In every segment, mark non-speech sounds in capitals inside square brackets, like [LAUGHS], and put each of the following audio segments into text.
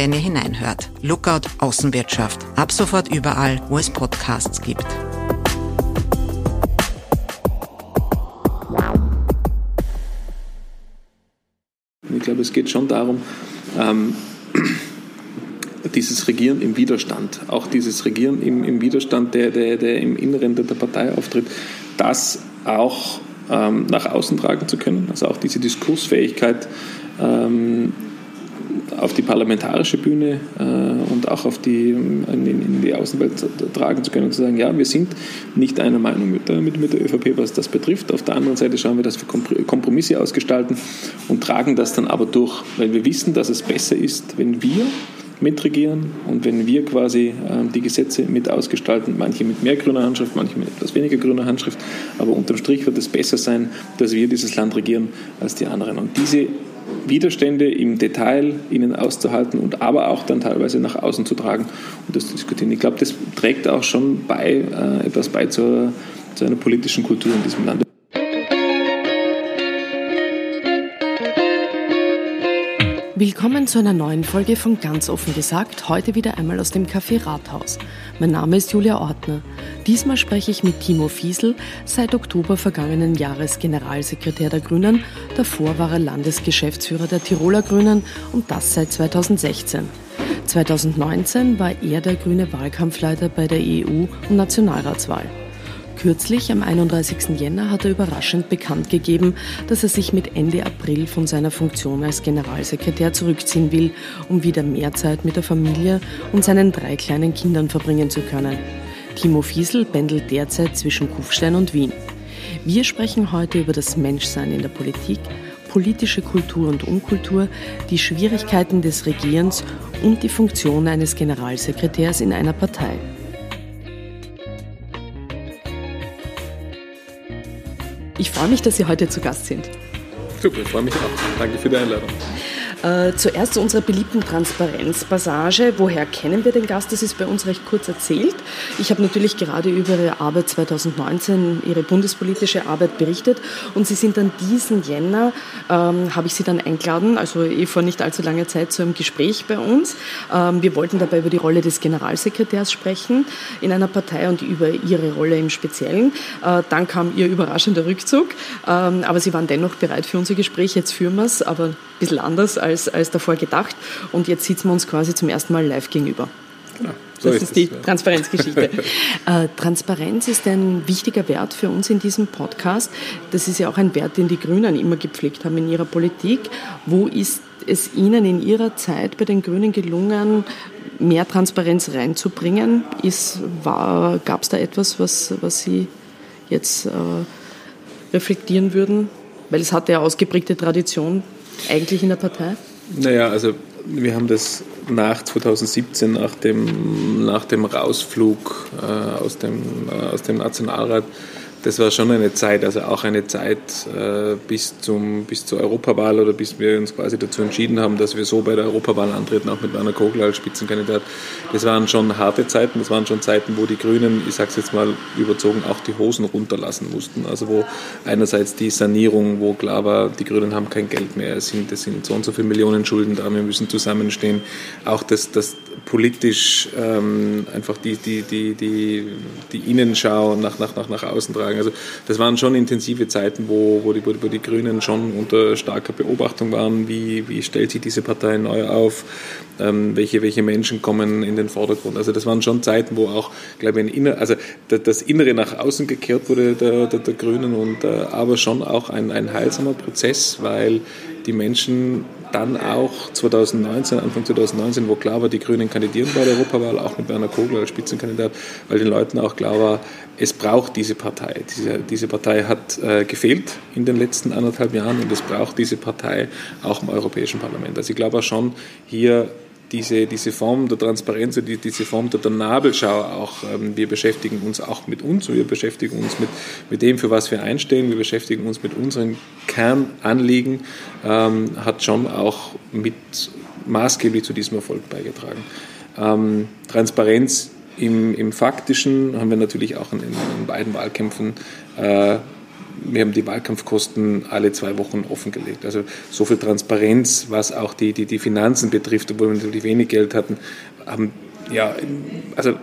wenn ihr hineinhört. Lookout Außenwirtschaft. Ab sofort überall, wo es Podcasts gibt. Ich glaube, es geht schon darum, ähm, dieses Regieren im Widerstand, auch dieses Regieren im, im Widerstand, der, der, der im Inneren der, Partei auftritt, das auch ähm, nach außen tragen zu können, also auch diese Diskursfähigkeit ähm, auf die parlamentarische Bühne äh, und auch auf die, in, in, die Außenwelt tragen zu können und zu sagen, ja, wir sind nicht einer Meinung mit der, mit, mit der ÖVP, was das betrifft. Auf der anderen Seite schauen wir, dass wir Kompromisse ausgestalten und tragen das dann aber durch, weil wir wissen, dass es besser ist, wenn wir mitregieren und wenn wir quasi äh, die Gesetze mit ausgestalten, manche mit mehr grüner Handschrift, manche mit etwas weniger grüner Handschrift, aber unterm Strich wird es besser sein, dass wir dieses Land regieren als die anderen. Und diese Widerstände im Detail ihnen auszuhalten und aber auch dann teilweise nach außen zu tragen und das zu diskutieren. Ich glaube, das trägt auch schon bei, äh, etwas bei zur, zu einer politischen Kultur in diesem Land. Willkommen zu einer neuen Folge von Ganz offen gesagt, heute wieder einmal aus dem Café Rathaus. Mein Name ist Julia Ortner. Diesmal spreche ich mit Timo Fiesel, seit Oktober vergangenen Jahres Generalsekretär der Grünen, davor war er Landesgeschäftsführer der Tiroler Grünen und das seit 2016. 2019 war er der grüne Wahlkampfleiter bei der EU- und Nationalratswahl. Kürzlich, am 31. Jänner, hat er überraschend bekannt gegeben, dass er sich mit Ende April von seiner Funktion als Generalsekretär zurückziehen will, um wieder mehr Zeit mit der Familie und seinen drei kleinen Kindern verbringen zu können. Timo Fiesel pendelt derzeit zwischen Kufstein und Wien. Wir sprechen heute über das Menschsein in der Politik, politische Kultur und Unkultur, die Schwierigkeiten des Regierens und die Funktion eines Generalsekretärs in einer Partei. Ich freue mich, dass Sie heute zu Gast sind. Super, ich freue mich auch. Danke für die Einladung. Äh, zuerst zu unserer beliebten Transparenzpassage. Woher kennen wir den Gast? Das ist bei uns recht kurz erzählt. Ich habe natürlich gerade über Ihre Arbeit 2019, Ihre bundespolitische Arbeit berichtet und Sie sind dann diesen Jänner, ähm, habe ich Sie dann eingeladen, also eh vor nicht allzu langer Zeit zu einem Gespräch bei uns. Ähm, wir wollten dabei über die Rolle des Generalsekretärs sprechen in einer Partei und über Ihre Rolle im Speziellen. Äh, dann kam Ihr überraschender Rückzug, ähm, aber Sie waren dennoch bereit für unser Gespräch. Jetzt führen wir es, aber ein bisschen anders als als, als davor gedacht. Und jetzt sitzen wir uns quasi zum ersten Mal live gegenüber. Genau. So das ist, ist die ja. Transparenzgeschichte. [LAUGHS] äh, Transparenz ist ein wichtiger Wert für uns in diesem Podcast. Das ist ja auch ein Wert, den die Grünen immer gepflegt haben in ihrer Politik. Wo ist es Ihnen in Ihrer Zeit bei den Grünen gelungen, mehr Transparenz reinzubringen? Gab es da etwas, was, was Sie jetzt äh, reflektieren würden? Weil es hat ja ausgeprägte Tradition eigentlich in der Partei? Naja, also wir haben das nach 2017, nach dem, nach dem Rausflug äh, aus, dem, äh, aus dem Nationalrat, das war schon eine Zeit, also auch eine Zeit äh, bis, zum, bis zur Europawahl oder bis wir uns quasi dazu entschieden haben, dass wir so bei der Europawahl antreten, auch mit Werner Kogler als Spitzenkandidat. Das waren schon harte Zeiten, das waren schon Zeiten, wo die Grünen, ich sage es jetzt mal überzogen, auch die Hosen runterlassen mussten. Also wo einerseits die Sanierung, wo klar war, die Grünen haben kein Geld mehr, es sind, es sind so und so viele Millionen Schulden da, wir müssen zusammenstehen. Auch das, das politisch ähm, einfach die, die, die, die, die Innenschau nach, nach, nach, nach außen tragen. Also das waren schon intensive Zeiten, wo, wo, die, wo die Grünen schon unter starker Beobachtung waren. Wie, wie stellt sich diese Partei neu auf? Ähm, welche, welche Menschen kommen in den Vordergrund? Also das waren schon Zeiten, wo auch, glaube ich, Inner, also das Innere nach außen gekehrt wurde der, der, der Grünen und äh, aber schon auch ein, ein heilsamer Prozess, weil die Menschen dann auch 2019, Anfang 2019, wo klar war, die Grünen kandidieren bei der Europawahl, auch mit Werner Kogler als Spitzenkandidat, weil den Leuten auch klar war, es braucht diese Partei. Diese, diese Partei hat äh, gefehlt in den letzten anderthalb Jahren und es braucht diese Partei auch im Europäischen Parlament. Also ich glaube auch schon, hier diese, diese Form der Transparenz, die, diese Form der, der Nabelschau auch, ähm, wir beschäftigen uns auch mit uns, wir beschäftigen uns mit, mit dem, für was wir einstehen, wir beschäftigen uns mit unseren Kernanliegen, ähm, hat schon auch mit maßgeblich zu diesem Erfolg beigetragen. Ähm, Transparenz im, im Faktischen haben wir natürlich auch in, in beiden Wahlkämpfen äh, wir haben die Wahlkampfkosten alle zwei Wochen offengelegt. Also so viel Transparenz, was auch die, die, die Finanzen betrifft, obwohl wir natürlich wenig Geld hatten, haben ja, also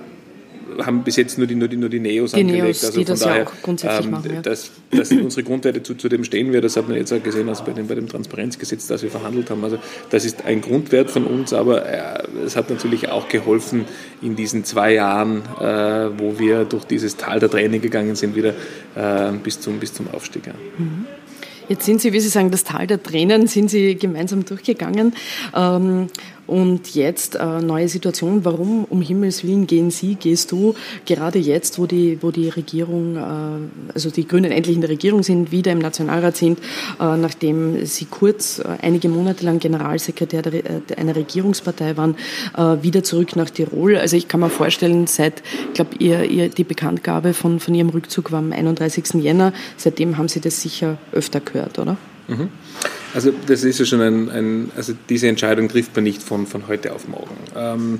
haben bis jetzt nur die, nur die, nur die Neos die angelegt. Neos, also die das daher, ja auch grundsätzlich ähm, machen. Ja. Das, das sind unsere Grundwerte, zu, zu dem stehen wir. Das hat man jetzt auch gesehen, also bei dem, bei dem Transparenzgesetz, das wir verhandelt haben. Also das ist ein Grundwert von uns, aber äh, es hat natürlich auch geholfen in diesen zwei Jahren, äh, wo wir durch dieses Tal der Tränen gegangen sind, wieder äh, bis, zum, bis zum Aufstieg. Ja. Mhm. Jetzt sind Sie, wie Sie sagen, das Tal der Tränen sind Sie gemeinsam durchgegangen. Ähm, und jetzt äh, neue Situation. Warum um Himmels Willen gehen Sie, gehst du gerade jetzt, wo die, wo die Regierung, äh, also die Grünen endlich in der Regierung sind, wieder im Nationalrat sind, äh, nachdem Sie kurz äh, einige Monate lang Generalsekretär äh, einer Regierungspartei waren, äh, wieder zurück nach Tirol. Also ich kann mir vorstellen, seit, ich glaube, ihr, ihr, die Bekanntgabe von, von Ihrem Rückzug war am 31. Jänner. Seitdem haben Sie das sicher öfter gehört, oder? Mhm. Also das ist ja schon ein, ein, also diese Entscheidung trifft man nicht von, von heute auf morgen. Ähm,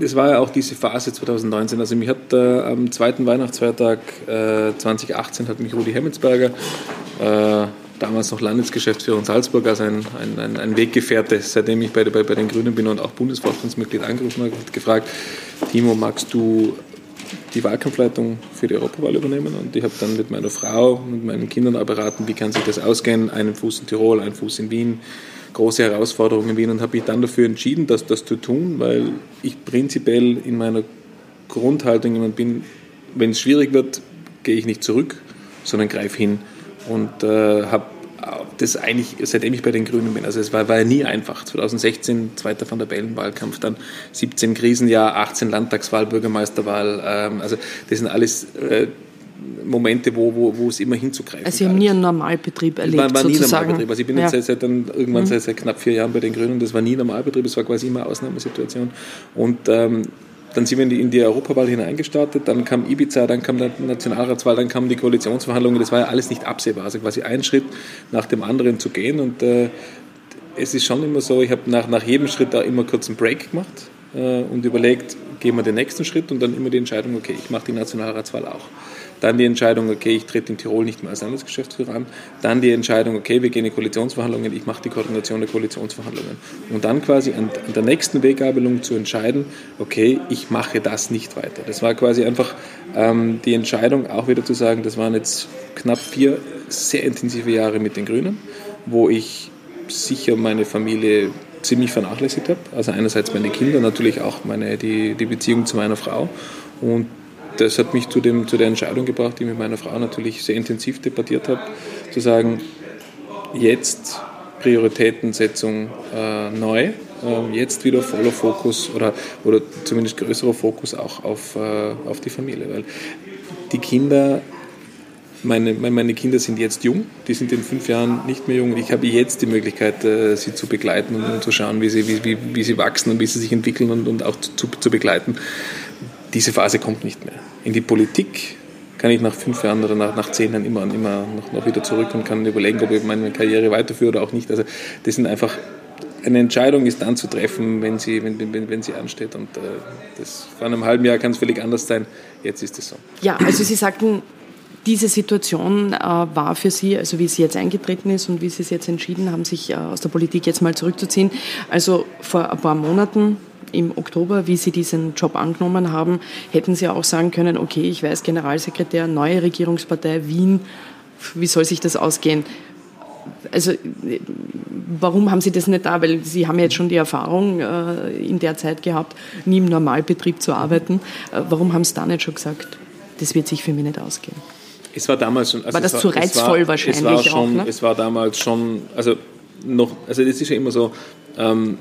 das war ja auch diese Phase 2019. Also mich hat äh, am zweiten Weihnachtsfeiertag äh, 2018 hat mich Rudi Hemmetsberger, äh, damals noch Landesgeschäftsführer in Salzburg, also ein, ein, ein Weggefährte, seitdem ich bei, bei, bei den Grünen bin und auch Bundesvorstandsmitglied angerufen habe, gefragt, Timo, magst du die Wahlkampfleitung für die Europawahl übernehmen. Und ich habe dann mit meiner Frau und meinen Kindern auch beraten, wie kann sich das ausgehen, einen Fuß in Tirol, einen Fuß in Wien, große Herausforderungen in Wien. Und habe mich dann dafür entschieden, das, das zu tun, weil ich prinzipiell in meiner Grundhaltung jemand bin, wenn es schwierig wird, gehe ich nicht zurück, sondern greife hin. Und äh, habe das eigentlich, seitdem ich bei den Grünen bin, also es war, war ja nie einfach. 2016, zweiter Van der Bellen-Wahlkampf, dann 17 Krisenjahr, 18 Landtagswahl, Bürgermeisterwahl, ähm, also das sind alles äh, Momente, wo, wo, wo es immer hinzugreifen Also Sie haben nie einen Normalbetrieb erlebt, war, war nie sozusagen. Normalbetrieb. Also ich bin ja. jetzt seit, seit dann, irgendwann mhm. seit, seit, knapp vier Jahren bei den Grünen, das war nie Normalbetrieb, es war quasi immer Ausnahmesituation und ähm, dann sind wir in die, in die Europawahl hineingestartet, dann kam Ibiza, dann kam die Nationalratswahl, dann kamen die Koalitionsverhandlungen. Das war ja alles nicht absehbar. Also quasi einen Schritt nach dem anderen zu gehen. Und äh, es ist schon immer so, ich habe nach, nach jedem Schritt da immer kurz einen Break gemacht äh, und überlegt, gehen wir den nächsten Schritt und dann immer die Entscheidung, okay, ich mache die Nationalratswahl auch. Dann die Entscheidung, okay, ich trete in Tirol nicht mehr als Landesgeschäftsführer an. Dann die Entscheidung, okay, wir gehen in Koalitionsverhandlungen, ich mache die Koordination der Koalitionsverhandlungen. Und dann quasi an, an der nächsten Weggabelung zu entscheiden, okay, ich mache das nicht weiter. Das war quasi einfach ähm, die Entscheidung, auch wieder zu sagen, das waren jetzt knapp vier sehr intensive Jahre mit den Grünen, wo ich sicher meine Familie ziemlich vernachlässigt habe. Also einerseits meine Kinder, natürlich auch meine, die, die Beziehung zu meiner Frau. Und das hat mich zu, dem, zu der Entscheidung gebracht, die ich mit meiner Frau natürlich sehr intensiv debattiert habe, zu sagen, jetzt Prioritätensetzung äh, neu, äh, jetzt wieder voller Fokus oder, oder zumindest größerer Fokus auch auf, äh, auf die Familie. Weil die Kinder, meine, meine Kinder sind jetzt jung, die sind in fünf Jahren nicht mehr jung. Ich habe jetzt die Möglichkeit, äh, sie zu begleiten und, und, zu schauen, wie sie, wie, wie, wie sie wachsen und wie sie sich entwickeln und, und auch zu, zu begleiten diese Phase kommt nicht mehr. In die Politik kann ich nach fünf Jahren oder nach, nach zehn Jahren immer, immer noch, noch wieder zurück und kann überlegen, ob ich meine Karriere weiterführe oder auch nicht. Also das sind einfach, eine Entscheidung ist dann zu treffen, wenn sie, wenn, wenn, wenn sie ansteht. Und äh, das, vor einem halben Jahr kann es völlig anders sein. Jetzt ist es so. Ja, also Sie sagten, diese Situation äh, war für Sie, also wie sie jetzt eingetreten ist und wie Sie es jetzt entschieden haben, sich äh, aus der Politik jetzt mal zurückzuziehen. Also vor ein paar Monaten im Oktober, wie Sie diesen Job angenommen haben, hätten Sie auch sagen können, okay, ich weiß, Generalsekretär, neue Regierungspartei Wien, wie soll sich das ausgehen? Also warum haben Sie das nicht da? Weil Sie haben jetzt schon die Erfahrung äh, in der Zeit gehabt, nie im Normalbetrieb zu arbeiten. Äh, warum haben Sie da nicht schon gesagt, das wird sich für mich nicht ausgehen? Es war damals schon. Also war das zu reizvoll war, wahrscheinlich es war schon, auch? Ne? Es war damals schon, also noch, also das ist ja immer so, ähm,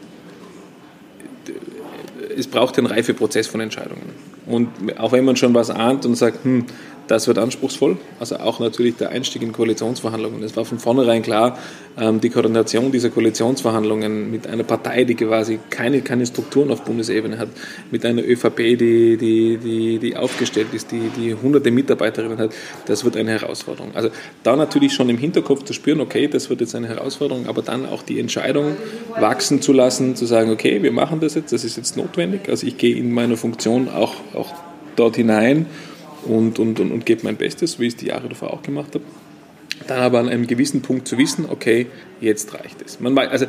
es braucht einen Reifeprozess von Entscheidungen. Und auch wenn man schon was ahnt und sagt, hm, das wird anspruchsvoll. Also auch natürlich der Einstieg in Koalitionsverhandlungen. Es war von vornherein klar, ähm, die Koordination dieser Koalitionsverhandlungen mit einer Partei, die quasi keine, keine Strukturen auf Bundesebene hat, mit einer ÖVP, die, die, die, die aufgestellt ist, die, die hunderte Mitarbeiterinnen hat, das wird eine Herausforderung. Also da natürlich schon im Hinterkopf zu spüren, okay, das wird jetzt eine Herausforderung, aber dann auch die Entscheidung wachsen zu lassen, zu sagen, okay, wir machen das jetzt, das ist jetzt notwendig. Also ich gehe in meiner Funktion auch, auch dort hinein und, und, und, und gebe mein Bestes, wie ich es die Jahre davor auch gemacht habe. Dann aber an einem gewissen Punkt zu wissen, okay, jetzt reicht es. Man, also,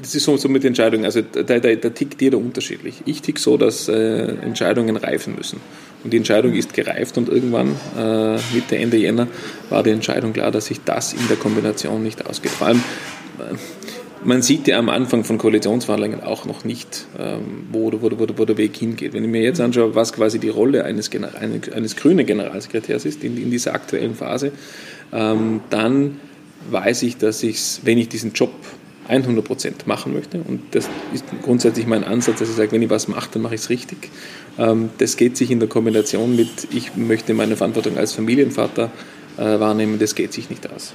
das ist so, so mit Entscheidungen, also da, da, da tickt jeder unterschiedlich. Ich tick so, dass äh, Entscheidungen reifen müssen. Und die Entscheidung ist gereift und irgendwann, äh, Mitte, Ende Jänner, war die Entscheidung klar, dass sich das in der Kombination nicht ausgeht. Vor allem, äh, man sieht ja am Anfang von Koalitionsverhandlungen auch noch nicht, ähm, wo, wo, wo, wo, der Weg hingeht. Wenn ich mir jetzt anschaue, was quasi die Rolle eines, eines, grünen Generalsekretärs ist in, in dieser aktuellen Phase, ähm, dann weiß ich, dass ich, wenn ich diesen Job 100 Prozent machen möchte, und das ist grundsätzlich mein Ansatz, dass ich sage, wenn ich was mache, dann mache ich es richtig. Ähm, das geht sich in der Kombination mit, ich möchte meine Verantwortung als Familienvater äh, wahrnehmen, das geht sich nicht aus.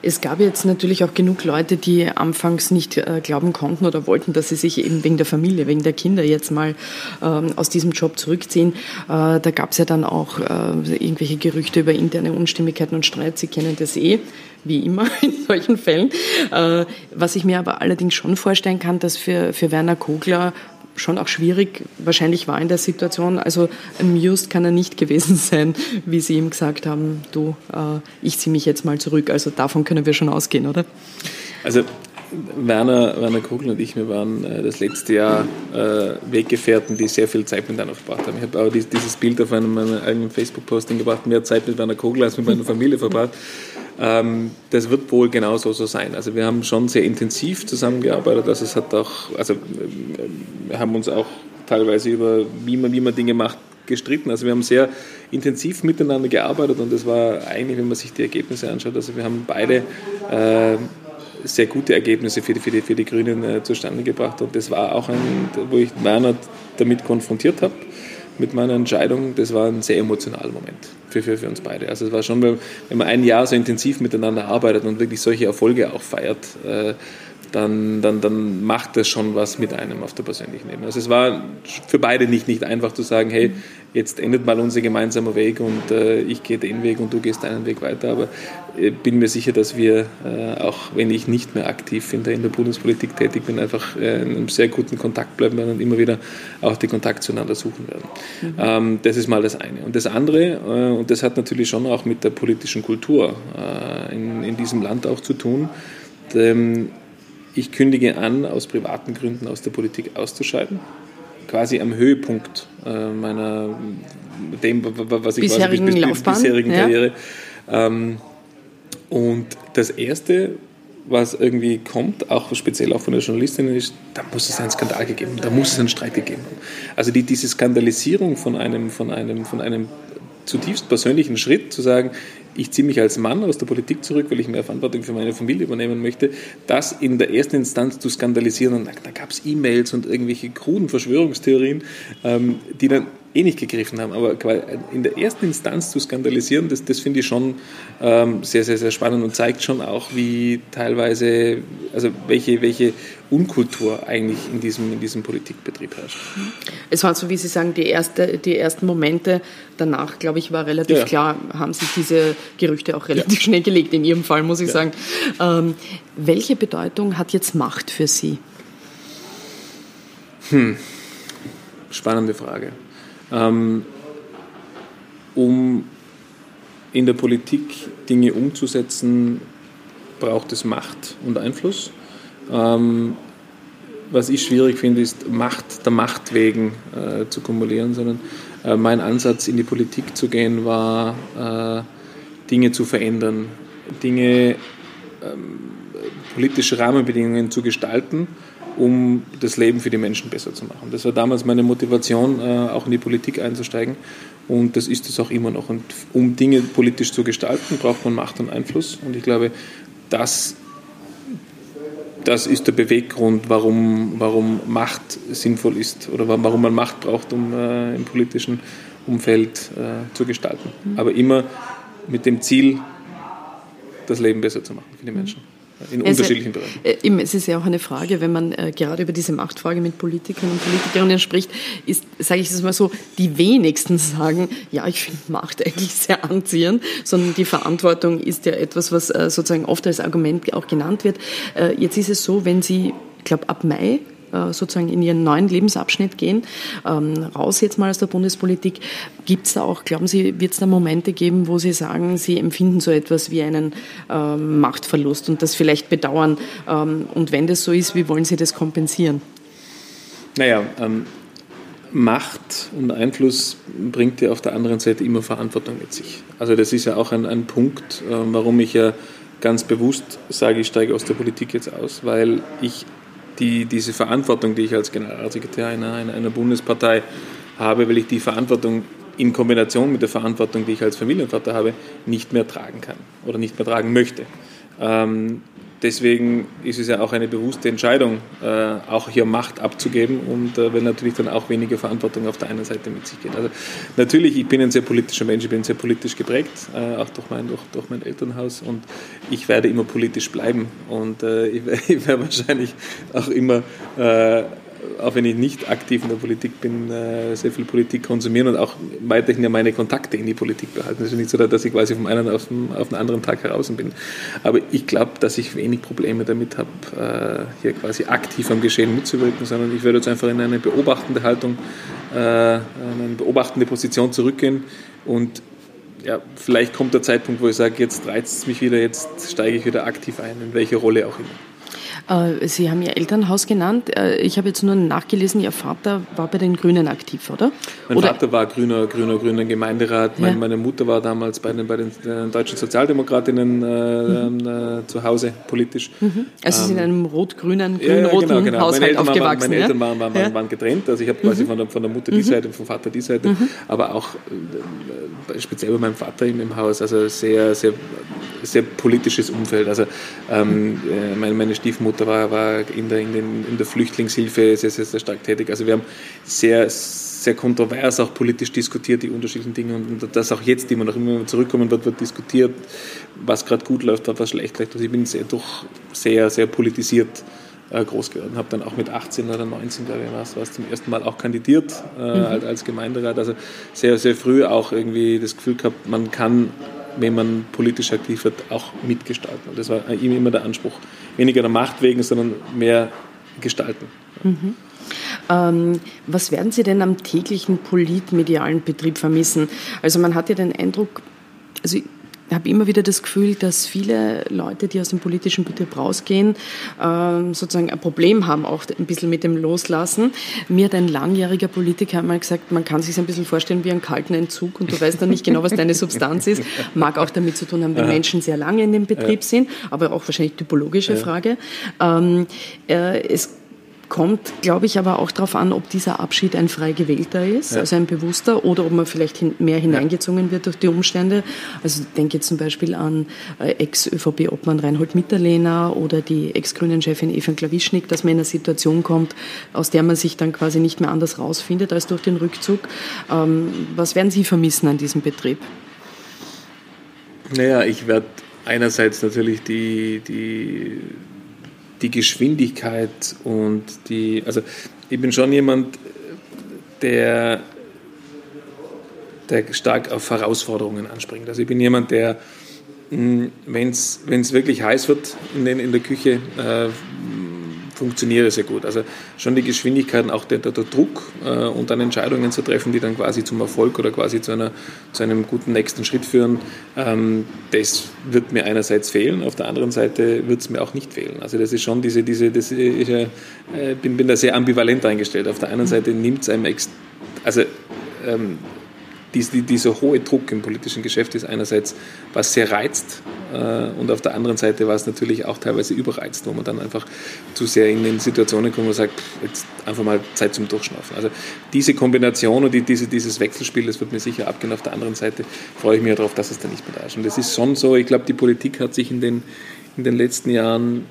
Es gab jetzt natürlich auch genug Leute, die anfangs nicht äh, glauben konnten oder wollten, dass sie sich eben wegen der Familie, wegen der Kinder jetzt mal ähm, aus diesem Job zurückziehen. Äh, da gab es ja dann auch äh, irgendwelche Gerüchte über interne Unstimmigkeiten und Streit. Sie kennen das eh, wie immer [LAUGHS] in solchen Fällen. Äh, was ich mir aber allerdings schon vorstellen kann, dass für, für Werner Kogler schon auch schwierig wahrscheinlich war in der Situation. Also amused kann er nicht [LAUGHS] gewesen sein, wie Sie ihm gesagt haben, du, äh, ich ziehe mich jetzt mal zurück. Also davon können wir schon ausgehen, oder? Also Werner, Werner Kugel und ich, wir waren äh, das letzte Jahr äh, Weggefährten, die sehr viel Zeit miteinander verbracht haben. Ich habe auch dieses Bild auf einem meiner eigenen Facebook-Posting gebracht, mehr Zeit mit Werner Kogel als mit meiner Familie verbracht. Ähm, das wird wohl genauso so sein. Also wir haben schon sehr intensiv zusammengearbeitet. Also es hat auch, also wir haben uns auch teilweise über, wie man, wie man Dinge macht, gestritten. Also wir haben sehr intensiv miteinander gearbeitet und das war eigentlich, wenn man sich die Ergebnisse anschaut, also wir haben beide äh, sehr gute Ergebnisse für die, für die, für die Grünen äh, zustande gebracht und das war auch ein, wo ich Werner damit konfrontiert habe mit meiner Entscheidung, das war ein sehr emotionaler Moment für, für, für uns beide. Also es war schon, wenn man ein Jahr so intensiv miteinander arbeitet und wirklich solche Erfolge auch feiert, äh, dann, dann, dann macht das schon was mit einem auf der persönlichen Ebene. Also es war für beide nicht, nicht einfach zu sagen, hey, jetzt endet mal unser gemeinsamer Weg und äh, ich gehe den Weg und du gehst deinen Weg weiter. Aber ich bin mir sicher, dass wir, äh, auch wenn ich nicht mehr aktiv in der, in der Bundespolitik tätig bin, einfach äh, in einem sehr guten Kontakt bleiben werden und immer wieder auch den Kontakt zueinander suchen werden. Mhm. Ähm, das ist mal das eine. Und das andere, äh, und das hat natürlich schon auch mit der politischen Kultur äh, in, in diesem Land auch zu tun, ähm, ich kündige an, aus privaten Gründen aus der Politik auszuscheiden. Quasi am Höhepunkt äh, meiner, dem, was ich bisherigen quasi, bis, Laufbahn, bisherigen ja. Karriere. Ähm, und das Erste, was irgendwie kommt, auch speziell auch von der Journalistin, ist, da muss es einen Skandal gegeben da muss es einen Streit gegeben haben. Also die, diese Skandalisierung von einem, von, einem, von einem zutiefst persönlichen Schritt, zu sagen, ich ziehe mich als Mann aus der Politik zurück, weil ich mehr Verantwortung für meine Familie übernehmen möchte, das in der ersten Instanz zu skandalisieren. Und da, da gab es E-Mails und irgendwelche kruden Verschwörungstheorien, ähm, die dann eh nicht gegriffen haben. Aber in der ersten Instanz zu skandalisieren, das, das finde ich schon ähm, sehr, sehr, sehr spannend und zeigt schon auch, wie teilweise, also welche, welche Unkultur eigentlich in diesem, in diesem Politikbetrieb herrscht. Es waren so, wie Sie sagen, die, erste, die ersten Momente danach, glaube ich, war relativ ja. klar, haben sich diese Gerüchte auch relativ ja. schnell gelegt, in Ihrem Fall, muss ich ja. sagen. Ähm, welche Bedeutung hat jetzt Macht für Sie? Hm. Spannende Frage. Ähm, um in der Politik Dinge umzusetzen, braucht es Macht und Einfluss. Ähm, was ich schwierig finde, ist Macht der Macht wegen äh, zu kumulieren, sondern äh, mein Ansatz in die Politik zu gehen war, äh, Dinge zu verändern, Dinge, ähm, politische Rahmenbedingungen zu gestalten um das Leben für die Menschen besser zu machen. Das war damals meine Motivation, äh, auch in die Politik einzusteigen und das ist es auch immer noch. Und um Dinge politisch zu gestalten, braucht man Macht und Einfluss und ich glaube, das, das ist der Beweggrund, warum, warum Macht sinnvoll ist oder warum man Macht braucht, um äh, im politischen Umfeld äh, zu gestalten. Mhm. Aber immer mit dem Ziel, das Leben besser zu machen für die Menschen in also, unterschiedlichen Bereichen. Äh, es ist ja auch eine Frage, wenn man äh, gerade über diese Machtfrage mit Politikern und Politikerinnen spricht, ist, sage ich es mal so, die wenigsten sagen, ja, ich finde Macht [LAUGHS] eigentlich sehr anziehend, sondern die Verantwortung ist ja etwas, was äh, sozusagen oft als Argument auch genannt wird. Äh, jetzt ist es so, wenn Sie, ich glaube, ab Mai sozusagen in ihren neuen Lebensabschnitt gehen, ähm, raus jetzt mal aus der Bundespolitik. Gibt es da auch, glauben Sie, wird es da Momente geben, wo Sie sagen, Sie empfinden so etwas wie einen ähm, Machtverlust und das vielleicht bedauern? Ähm, und wenn das so ist, wie wollen Sie das kompensieren? Naja, ähm, Macht und Einfluss bringt ja auf der anderen Seite immer Verantwortung mit sich. Also das ist ja auch ein, ein Punkt, äh, warum ich ja ganz bewusst sage, ich steige aus der Politik jetzt aus, weil ich die, diese Verantwortung, die ich als Generalsekretär einer, einer, Bundespartei habe, weil ich die Verantwortung in Kombination mit der Verantwortung, die ich als Familienvater habe, nicht mehr tragen kann oder nicht mehr tragen möchte. Ähm, deswegen ist es ja auch eine bewusste Entscheidung, äh, auch hier Macht abzugeben und äh, weil natürlich dann auch weniger Verantwortung auf der einen Seite mit sich geht. Also natürlich, ich bin ein sehr politischer Mensch, ich bin sehr politisch geprägt, äh, auch durch mein, durch, durch mein Elternhaus und ich werde immer politisch bleiben und äh, [LAUGHS] ich, ich werde wahrscheinlich auch immer äh, auch wenn ich nicht aktiv in der Politik bin, äh, sehr viel Politik konsumieren und auch weiterhin ja meine Kontakte in die Politik behalten. Es ist nicht so, dass ich quasi vom einen auf den, auf den anderen Tag heraus bin. Aber ich glaube, dass ich wenig Probleme damit habe, äh, hier quasi aktiv am Geschehen mitzuwirken, sondern ich würde jetzt einfach in eine beobachtende Haltung, äh, in eine beobachtende Position zurückgehen und ja, vielleicht kommt der Zeitpunkt, wo ich sage, jetzt reizt es mich wieder, jetzt steige ich wieder aktiv ein, in welche Rolle auch immer. Äh, Sie haben Ihr Elternhaus genannt. Äh, ich habe jetzt nur nachgelesen, Ihr Vater war bei den Grünen aktiv, oder? Mein oder? Vater war grüner, grüner, grüner Gemeinderat. Ja. Meine, Mutter war damals bei den, bei den äh, deutschen Sozialdemokratinnen äh, mhm. äh, zu Hause politisch. Mhm. Also Sie sind in einem rot-grünen, grün-roten ja, genau, genau. Haushalt meine aufgewachsen. Waren, meine Eltern waren, waren, waren, waren, getrennt. Also ich habe quasi mhm. von, der, von der Mutter die mhm. Seite und vom Vater die Seite. Mhm. Aber auch speziell bei meinem Vater im, im Haus. Also sehr, sehr, sehr politisches Umfeld. Also ähm, meine, meine Stiefmutter Mutter war, war in, der, in, den, in der Flüchtlingshilfe sehr, sehr, sehr stark tätig. Also wir haben sehr, sehr kontrovers auch politisch diskutiert, die unterschiedlichen Dinge und das auch jetzt immer noch immer zurückkommen wird, wird diskutiert, was gerade gut läuft, was schlecht läuft. Also ich bin sehr, doch sehr, sehr politisiert äh, groß geworden, habe dann auch mit 18 oder 19, glaube ich, was, was zum ersten Mal auch kandidiert äh, mhm. als Gemeinderat. Also sehr, sehr früh auch irgendwie das Gefühl gehabt, man kann wenn man politisch aktiv wird, auch mitgestalten. Und das war ihm immer der Anspruch. Weniger der Macht wegen, sondern mehr gestalten. Mhm. Ähm, was werden Sie denn am täglichen politmedialen Betrieb vermissen? Also man hat ja den Eindruck, also ich habe immer wieder das Gefühl, dass viele Leute, die aus dem politischen Betrieb rausgehen, ähm, sozusagen ein Problem haben, auch ein bisschen mit dem Loslassen. Mir hat ein langjähriger Politiker einmal gesagt, man kann sich ein bisschen vorstellen wie einen kalten Entzug und du weißt dann nicht genau, was deine Substanz ist. Mag auch damit zu tun haben, wenn Menschen sehr lange in dem Betrieb sind, aber auch wahrscheinlich typologische Frage. Ähm, äh, es Kommt, glaube ich, aber auch darauf an, ob dieser Abschied ein frei gewählter ist, ja. also ein bewusster, oder ob man vielleicht mehr hineingezwungen wird durch die Umstände. Also ich denke jetzt zum Beispiel an äh, Ex-ÖVP-Obmann Reinhold Mitterlehner oder die Ex-Grünen-Chefin Eva Klawischnik, dass man in eine Situation kommt, aus der man sich dann quasi nicht mehr anders rausfindet als durch den Rückzug. Ähm, was werden Sie vermissen an diesem Betrieb? Naja, ich werde einerseits natürlich die, die die Geschwindigkeit und die, also ich bin schon jemand, der, der stark auf Herausforderungen anspringt. Also ich bin jemand, der, hm, wenn es wirklich heiß wird in, den, in der Küche, äh, funktioniere sehr gut. Also schon die Geschwindigkeit, auch der, der, der Druck äh, und dann Entscheidungen zu treffen, die dann quasi zum Erfolg oder quasi zu, einer, zu einem guten nächsten Schritt führen, ähm, das wird mir einerseits fehlen, auf der anderen Seite wird es mir auch nicht fehlen. Also das ist schon diese, diese das, ich äh, bin, bin da sehr ambivalent eingestellt. Auf der einen Seite nimmt es einem, also ähm, dies, dieser hohe Druck im politischen Geschäft ist einerseits, was sehr reizt äh, und auf der anderen Seite war es natürlich auch teilweise überreizt, wo man dann einfach zu sehr in den Situationen kommt, man sagt, jetzt einfach mal Zeit zum Durchschnaufen. Also diese Kombination und die, diese, dieses Wechselspiel, das wird mir sicher abgehen. Auf der anderen Seite freue ich mich darauf, dass es dann nicht mehr da ist. Und das ist schon so, ich glaube, die Politik hat sich in den, in den letzten Jahren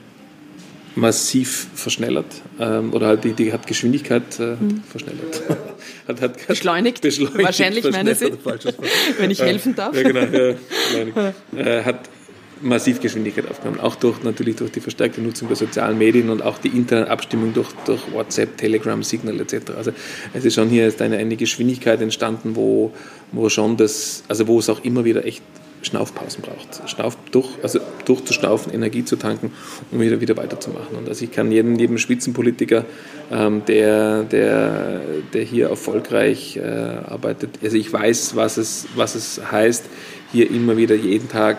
massiv verschnellert ähm, oder halt die, die hat Geschwindigkeit äh, mhm. verschnellert. [LAUGHS] hat, hat beschleunigt, beschleunigt, wahrscheinlich meine Sie, wenn ich helfen darf. Ja, genau, ja, äh, hat massiv Geschwindigkeit aufgenommen, auch durch, natürlich durch die verstärkte Nutzung der sozialen Medien und auch die interne Abstimmung durch, durch WhatsApp, Telegram, Signal etc. Also es ist schon hier ist eine, eine Geschwindigkeit entstanden, wo, wo schon das, also wo es auch immer wieder echt Schnaufpausen braucht. Schnauf durch, also durchzuschnaufen, Energie zu tanken, um wieder, wieder weiterzumachen. Und also ich kann jedem, jedem Spitzenpolitiker, ähm, der, der, der hier erfolgreich äh, arbeitet, also ich weiß, was es, was es heißt, hier immer wieder jeden Tag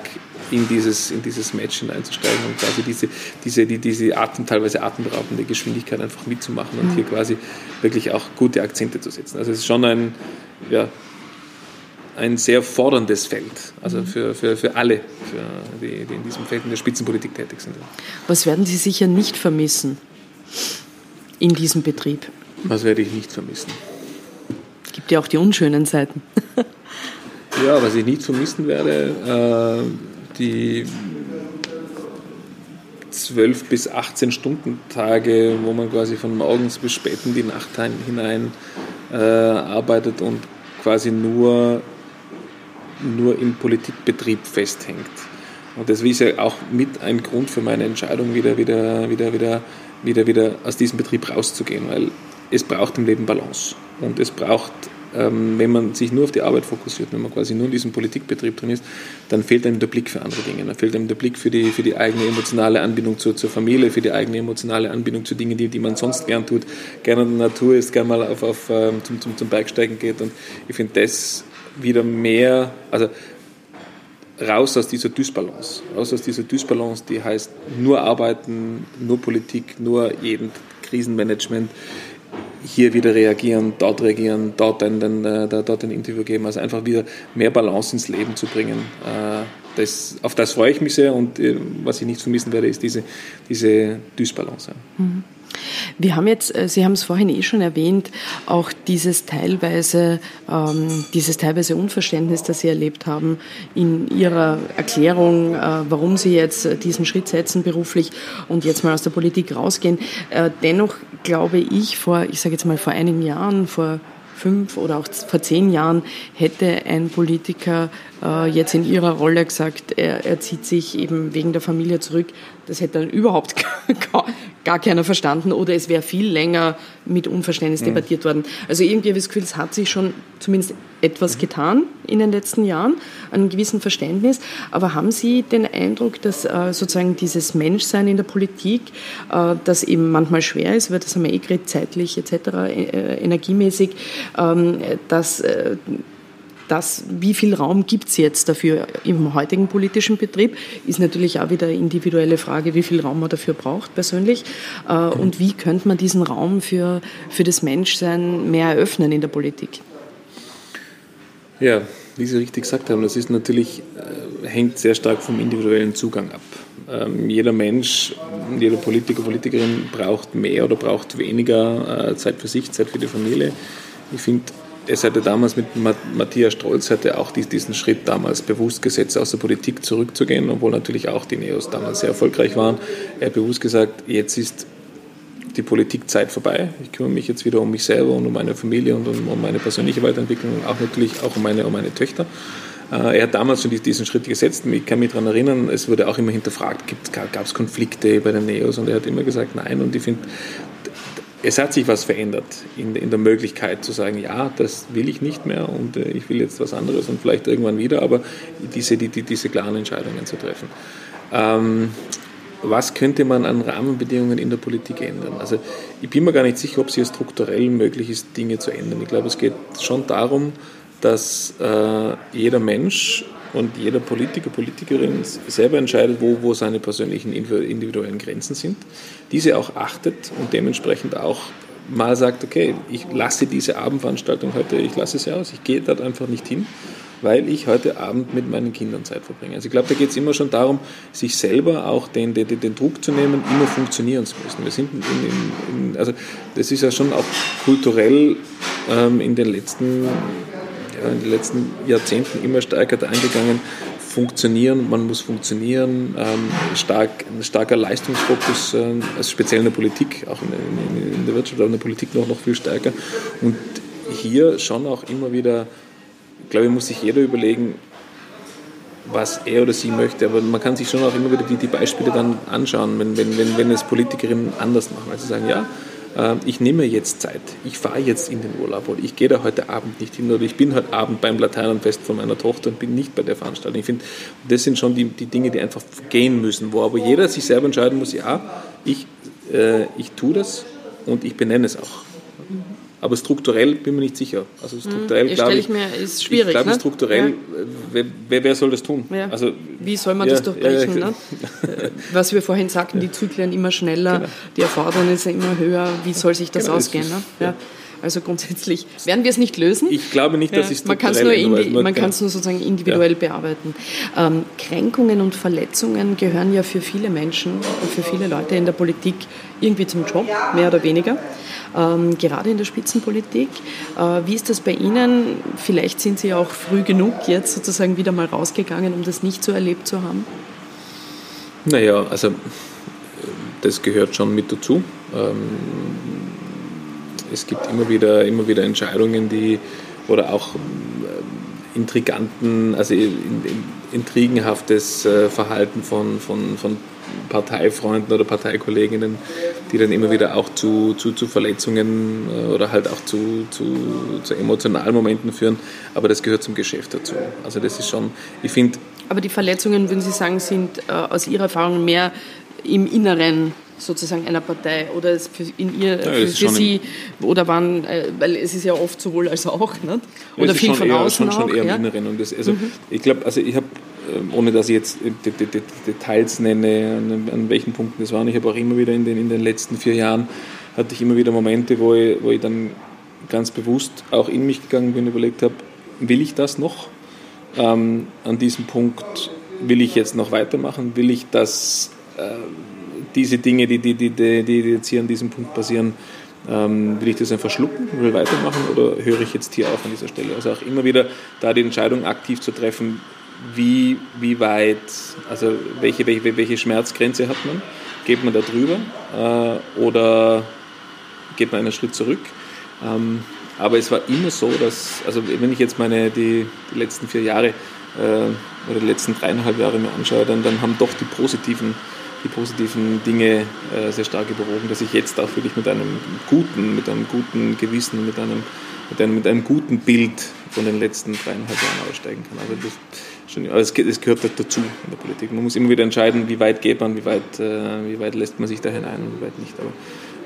in dieses, in dieses Match hineinzusteigen und quasi diese, diese, die, diese Atem, teilweise atemberaubende Geschwindigkeit einfach mitzumachen und mhm. hier quasi wirklich auch gute Akzente zu setzen. Also es ist schon ein, ja, ein sehr forderndes Feld, also mhm. für, für, für alle, für die, die in diesem Feld in der Spitzenpolitik tätig sind. Was werden Sie sicher nicht vermissen in diesem Betrieb? Was werde ich nicht vermissen? Es gibt ja auch die unschönen Seiten. [LAUGHS] ja, was ich nicht vermissen werde, äh, die 12 bis 18 Stunden Tage, wo man quasi von morgens bis spät in die Nacht hinein äh, arbeitet und quasi nur nur im Politikbetrieb festhängt. Und das ist ja auch mit ein Grund für meine Entscheidung, wieder, wieder, wieder, wieder, wieder, wieder aus diesem Betrieb rauszugehen, weil es braucht im Leben Balance. Und es braucht, ähm, wenn man sich nur auf die Arbeit fokussiert, wenn man quasi nur in diesem Politikbetrieb drin ist, dann fehlt einem der Blick für andere Dinge. Dann fehlt einem der Blick für die, für die eigene emotionale Anbindung zur, zur Familie, für die eigene emotionale Anbindung zu Dingen, die, die man sonst gern tut, gerne in der Natur ist, gerne mal auf, auf, ähm, zum, zum, zum Bergsteigen geht. Und ich finde, das wieder mehr, also raus aus dieser Dysbalance. Raus aus dieser Dysbalance, die heißt nur arbeiten, nur Politik, nur jeden Krisenmanagement. Hier wieder reagieren, dort reagieren, dort ein, ein, äh, dort ein Interview geben. Also einfach wieder mehr Balance ins Leben zu bringen. Äh, das, auf das freue ich mich sehr und äh, was ich nicht vermissen werde, ist diese, diese Dysbalance. Mhm. Wir haben jetzt, äh, Sie haben es vorhin eh schon erwähnt, auch dieses teilweise, ähm, dieses teilweise Unverständnis, das Sie erlebt haben in Ihrer Erklärung, äh, warum Sie jetzt diesen Schritt setzen beruflich und jetzt mal aus der Politik rausgehen. Äh, dennoch glaube ich, vor, ich sage jetzt mal vor einigen Jahren, vor fünf oder auch vor zehn Jahren hätte ein Politiker äh, jetzt in ihrer Rolle gesagt, er, er, zieht sich eben wegen der Familie zurück. Das hätte dann überhaupt [LAUGHS] gar, gar keiner verstanden oder es wäre viel länger mit Unverständnis mhm. debattiert worden. Also irgendwie habe ich das Gefühl, es hat sich schon zumindest etwas mhm. getan in den letzten Jahren, an einem gewissen Verständnis. Aber haben Sie den Eindruck, dass äh, sozusagen dieses Menschsein in der Politik, äh, das eben manchmal schwer ist, weil das haben wir eh zeitlich etc., äh, energiemäßig, ähm, dass das, wie viel Raum gibt es jetzt dafür im heutigen politischen Betrieb, ist natürlich auch wieder individuelle Frage, wie viel Raum man dafür braucht persönlich äh, und wie könnte man diesen Raum für, für das Menschsein mehr eröffnen in der Politik. Ja, wie Sie richtig gesagt haben, das ist natürlich, äh, hängt sehr stark vom individuellen Zugang ab. Ähm, jeder Mensch, jeder Politiker, Politikerin braucht mehr oder braucht weniger äh, Zeit für sich, Zeit für die Familie. Ich finde, es hatte damals mit Matthias Strolz hatte auch diesen Schritt damals bewusst gesetzt, aus der Politik zurückzugehen, obwohl natürlich auch die Neos damals sehr erfolgreich waren. Er hat bewusst gesagt, jetzt ist die Politikzeit vorbei. Ich kümmere mich jetzt wieder um mich selber und um meine Familie und um meine persönliche Weiterentwicklung, auch natürlich auch um meine, um meine Töchter. Äh, er hat damals schon diesen Schritt gesetzt. Ich kann mich daran erinnern, es wurde auch immer hinterfragt, gab es Konflikte bei den Neos und er hat immer gesagt, nein. Und ich finde, es hat sich was verändert in, in, der Möglichkeit zu sagen, ja, das will ich nicht mehr und äh, ich will jetzt was anderes und vielleicht irgendwann wieder, aber diese, die, die, diese klaren Entscheidungen zu treffen. Ähm, was könnte man an Rahmenbedingungen in der Politik ändern? Also ich bin mir gar nicht sicher, ob es hier strukturell möglich ist, Dinge zu ändern. Ich glaube, es geht schon darum, dass äh, jeder Mensch und jeder Politiker, Politikerin selber entscheidet, wo, wo seine persönlichen individuellen Grenzen sind, diese auch achtet und dementsprechend auch mal sagt, okay, ich lasse diese Abendveranstaltung heute, ich lasse sie aus, ich gehe dort einfach nicht hin, weil ich heute Abend mit meinen Kindern Zeit verbringe. Also ich glaube, da geht es immer schon darum, sich selber auch den, den, den, Druck zu nehmen, immer funktionieren zu müssen. Wir sind in, in, in, also das ist ja schon auch kulturell ähm, in den letzten in den letzten Jahrzehnten immer stärker eingegangen. Funktionieren, man muss funktionieren, ähm, stark, ein starker Leistungsfokus, äh, also speziell in der Politik, auch in, in, in, der Wirtschaft, aber in der Politik noch, noch viel stärker. Und hier schon auch immer wieder, glaube ich, muss sich jeder überlegen, was er oder sie möchte. Aber man kann sich schon auch immer wieder die, die Beispiele dann anschauen, wenn, wenn, wenn, wenn es Politikerinnen anders machen. Also sagen, ja, äh, ich nehme jetzt Zeit, ich fahre jetzt in den Urlaub oder ich gehe da heute Abend nicht hin oder ich bin heute Abend beim Lateinenfest von meiner Tochter und bin nicht bei der Veranstaltung. Ich finde, das sind schon die, die Dinge, die einfach gehen müssen, wo aber jeder sich selber entscheiden muss, ja, ich, äh, ich tue das und ich benenne es auch. Aber strukturell bin ich mir nicht sicher. Also hm, strukturell glaube ich, mir, ist schwierig. Ich glaube, ne? strukturell, ja. wer, wer, soll das tun? Ja. Also, Wie soll man ja, das durchbrechen? Ne? Was wir vorhin sagten, die Zyklen immer schneller, genau. die Erfordernisse immer höher. Wie soll sich das genau, ausgehen? Ne? Also grundsätzlich werden wir es nicht lösen. Ich glaube nicht, dass ja, es Man kann es nur, man kann es nur sozusagen individuell ja. bearbeiten. Ähm, Kränkungen und Verletzungen gehören ja für viele Menschen und für viele Leute in der Politik irgendwie zum Job, mehr oder weniger. Ähm, gerade in der Spitzenpolitik. Äh, wie ist das bei Ihnen? Vielleicht sind Sie auch früh genug jetzt sozusagen wieder mal rausgegangen, um das nicht so erlebt zu haben. Naja, also das gehört schon mit dazu. Ähm, es gibt immer wieder, immer wieder Entscheidungen, die oder auch äh, intriganten, also intrigenhaftes äh, Verhalten von, von, von Parteifreunden oder Parteikolleginnen, die dann immer wieder auch zu, zu, zu Verletzungen äh, oder halt auch zu, zu, zu emotionalen Momenten führen. Aber das gehört zum Geschäft dazu. Also das ist schon, ich finde. Aber die Verletzungen, würden Sie sagen, sind äh, aus Ihrer Erfahrung mehr im Inneren sozusagen einer Partei oder für, in ihr, ja, für, für Sie oder waren, äh, weil es ist ja oft sowohl als auch, nicht? oder viel von eher, außen schon, schon eher ja? im Inneren. Und das, also mhm. ich glaube, also ich habe, ähm, ohne dass ich jetzt Details nenne, an, an, welchen Punkten das waren, ich habe auch immer wieder in den, in den letzten vier Jahren, hatte ich immer wieder Momente, wo ich, wo ich dann ganz bewusst auch in mich gegangen bin und überlegt habe, will ich das noch? Ähm, an diesem Punkt will ich jetzt noch weitermachen? Will ich das äh, diese Dinge, die, die, die, die, jetzt hier an diesem Punkt passieren, ähm, will ich das einfach schlucken, will weitermachen oder höre ich jetzt hier auf an dieser Stelle? Also auch immer wieder da die Entscheidung aktiv zu treffen, wie, wie weit, also welche, welche, welche Schmerzgrenze hat man? Geht man da drüber äh, oder geht man einen Schritt zurück? Ähm, aber es war immer so, dass, also wenn ich jetzt meine, die, die letzten vier Jahre äh, oder die letzten dreieinhalb Jahre mir anschaue, dann, dann haben doch die positiven die positiven Dinge äh, sehr stark überwogen, dass ich jetzt auch wirklich mit einem guten, mit einem guten Gewissen, mit einem, mit einem, mit einem guten Bild von den letzten dreieinhalb Jahren aussteigen kann. Also das, schon, also es, gehört dazu in der Politik. Man muss immer wieder entscheiden, wie weit geht man, wie weit, äh, wie weit lässt man sich da hinein und wie weit nicht. Aber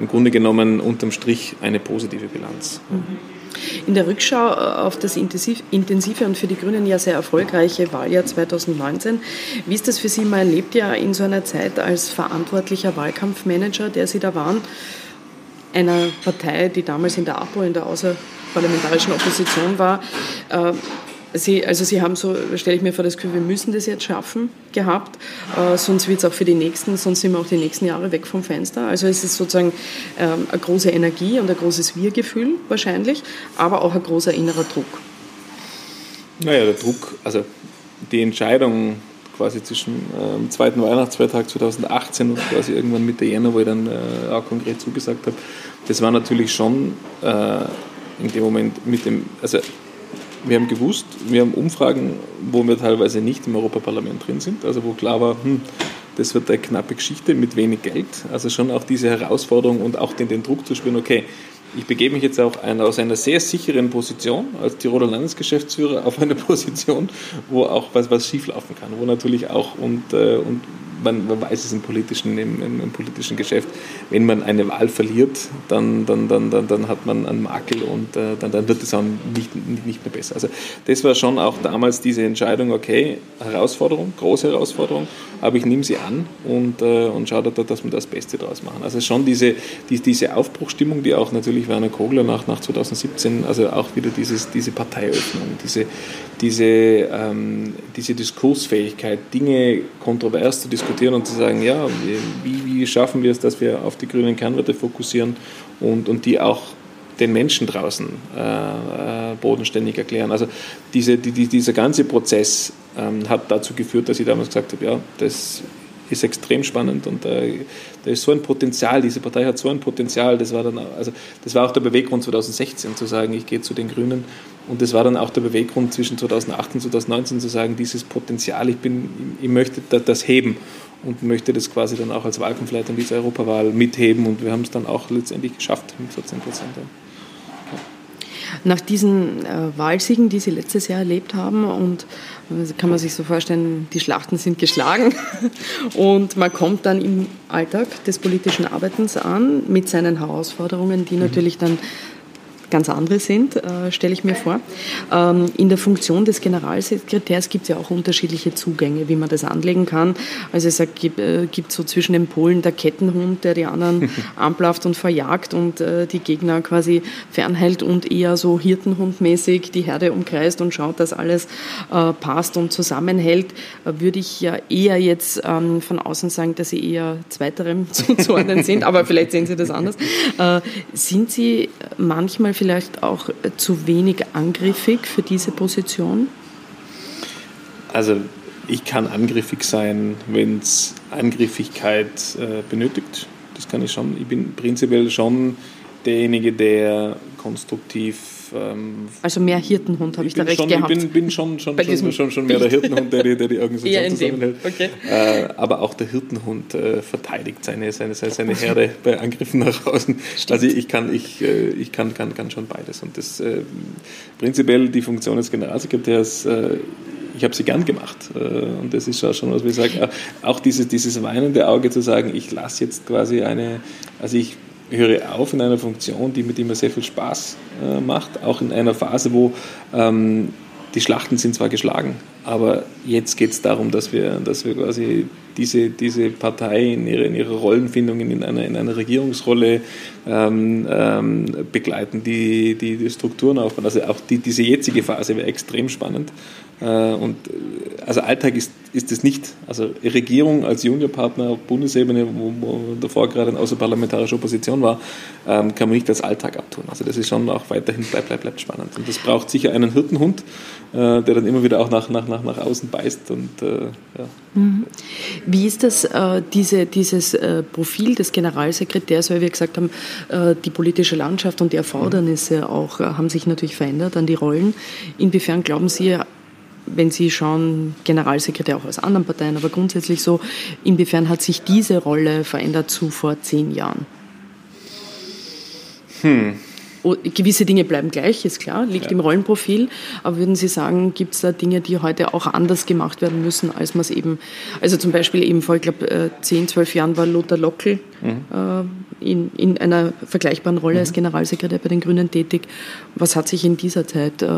im Grunde genommen unterm Strich eine positive Bilanz. Mhm. In der Rückschau äh, auf das intensive und für die Grünen ja sehr erfolgreiche Wahljahr 2019, wie ist das für Sie? Man erlebt ja in so einer Zeit als verantwortlicher Wahlkampfmanager, der Sie da waren, einer Partei, die damals in der APO, in der außerparlamentarischen Opposition war, äh, Sie, also Sie haben so, stelle ich mir vor, das Gefühl, wir müssen das jetzt schaffen gehabt, äh, sonst wird es auch für die nächsten, sonst sind wir auch die nächsten Jahre weg vom Fenster. Also es ist sozusagen ähm, eine große Energie und ein großes Wir-Gefühl wahrscheinlich, aber auch ein großer innerer Druck. Naja, der Druck, also die Entscheidung quasi zwischen ähm, zweiten Weihnachtsfeiertag 2018 und quasi irgendwann Mitte Jänner, wo ich dann äh, auch konkret zugesagt habe, das war natürlich schon äh, in dem Moment mit dem, also wir haben gewusst, wir haben Umfragen, wo wir teilweise nicht im Europaparlament drin sind, also wo klar war, hm, das wird eine knappe Geschichte mit wenig Geld. Also schon auch diese Herausforderung und auch den, den Druck zu spüren, okay, ich begebe mich jetzt auch aus einer sehr sicheren Position als Tiroler Landesgeschäftsführer auf eine [LAUGHS] Position, wo auch was, was schieflaufen kann, wo natürlich auch und, äh, und man, man weiß es im politischen, im, im, im, politischen Geschäft, wenn man eine Wahl verliert, dann, dann, dann, dann, dann hat man einen Makel und äh, dann, dann wird es auch nicht, nicht mehr besser. Also das war schon auch damals diese Entscheidung, okay, Herausforderung, große Herausforderung, aber ich nehme sie an und, äh, und schaue, da, dass wir das Beste daraus machen. Also schon diese, die, diese Aufbruchstimmung, die auch natürlich Werner Kogler nach, nach 2017, also auch wieder dieses, diese Parteiöffnung, diese, diese, ähm, diese Diskursfähigkeit, Dinge kontrovers zu diskutieren und zu sagen, ja, wie, wie schaffen wir es, dass wir auf die grünen Kernwerte fokussieren und, und die auch den Menschen draußen äh, äh, bodenständig erklären. Also diese, die, dieser ganze Prozess ähm, hat dazu geführt, dass ich damals gesagt habe, ja, das ist extrem spannend und äh, da ist so ein Potenzial, diese Partei hat so ein Potenzial, das war dann, also das war auch der Beweggrund 2016 zu sagen, ich gehe zu den Grünen und das war dann auch der Beweggrund zwischen 2008 und 2019 zu sagen, dieses Potenzial, ich bin, ich möchte das heben und möchte das quasi dann auch als Wahlkampfleiter in dieser Europawahl mitheben und wir haben es dann auch letztendlich geschafft mit 14 Prozent. Nach diesen äh, Wahlsiegen, die Sie letztes Jahr erlebt haben, und äh, kann man sich so vorstellen, die Schlachten sind geschlagen [LAUGHS] und man kommt dann im Alltag des politischen Arbeitens an mit seinen Herausforderungen, die mhm. natürlich dann ganz andere sind, äh, stelle ich mir vor. Ähm, in der Funktion des Generalsekretärs gibt es ja auch unterschiedliche Zugänge, wie man das anlegen kann. Also es gibt, äh, gibt so zwischen den Polen der Kettenhund, der die anderen [LAUGHS] anblafft und verjagt und äh, die Gegner quasi fernhält und eher so Hirtenhundmäßig die Herde umkreist und schaut, dass alles äh, passt und zusammenhält, äh, würde ich ja eher jetzt ähm, von außen sagen, dass Sie eher zweiterem [LAUGHS] zuzuordnen sind, aber vielleicht sehen Sie das anders. Äh, sind Sie manchmal vielleicht auch äh, zu wenig angriffig für diese Position? Also ich kann angriffig sein, wenn es Angriffigkeit äh, benötigt. Das kann ich schon. Ich bin prinzipiell schon derjenige, der konstruktiv ähm, also mehr Hirtenhund, habe ich, da recht schon, gehabt. Ich bin, bin schon, schon, schon, schon, schon, mehr der Hirtenhund, der, der die Organisation [LAUGHS] zusammenhält. Okay. Äh, aber auch der Hirtenhund äh, verteidigt seine, seine, seine Herde bei Angriffen nach außen. Stimmt. Also ich kann, ich, äh, ich kann, kann, kann schon beides. Und das äh, prinzipiell die Funktion des Generalsekretärs äh, ich habe sie gern gemacht. Und das ist auch schon, was wir sagen, auch dieses, dieses weinende Auge zu sagen, ich lasse jetzt quasi eine, also ich höre auf in einer Funktion, die mit mir sehr viel Spaß äh, macht, auch in einer Phase, wo ähm, die Schlachten sind zwar geschlagen, aber jetzt geht es darum, dass wir, dass wir quasi diese, diese Partei in ihrer, in ihrer Rollenfindung in einer, in einer Regierungsrolle ähm, ähm, begleiten, die, die, die Strukturen aufbauen. Also auch die, diese jetzige Phase wäre extrem spannend. Äh, und äh, also Alltag ist, ist es nicht. Also Regierung als Juniorpartner auf Bundesebene, wo, wo davor gerade eine außerparlamentarische Opposition war, ähm, kann man nicht als Alltag abtun. Also das ist schon auch weiterhin bleibt, bleibt, bleibt spannend. Und das braucht sicher einen Hirtenhund, äh, der dann immer wieder auch nach, nach, nach, nach außen beißt. Und, ja. Mhm. Wie ist das, diese, dieses Profil des Generalsekretärs, weil wir gesagt haben, die politische Landschaft und die Erfordernisse auch haben sich natürlich verändert an die Rollen. Inwiefern glauben Sie, wenn Sie schauen, Generalsekretär auch aus anderen Parteien, aber grundsätzlich so, inwiefern hat sich diese Rolle verändert zu vor zehn Jahren? Hm. Oh, gewisse Dinge bleiben gleich, ist klar, liegt ja. im Rollenprofil. Aber würden Sie sagen, gibt es da Dinge, die heute auch anders gemacht werden müssen, als man es eben, also zum Beispiel eben vor, ich glaube, 10, 12 Jahren war Lothar Lockel mhm. äh, in, in einer vergleichbaren Rolle mhm. als Generalsekretär bei den Grünen tätig. Was hat sich in dieser Zeit, äh,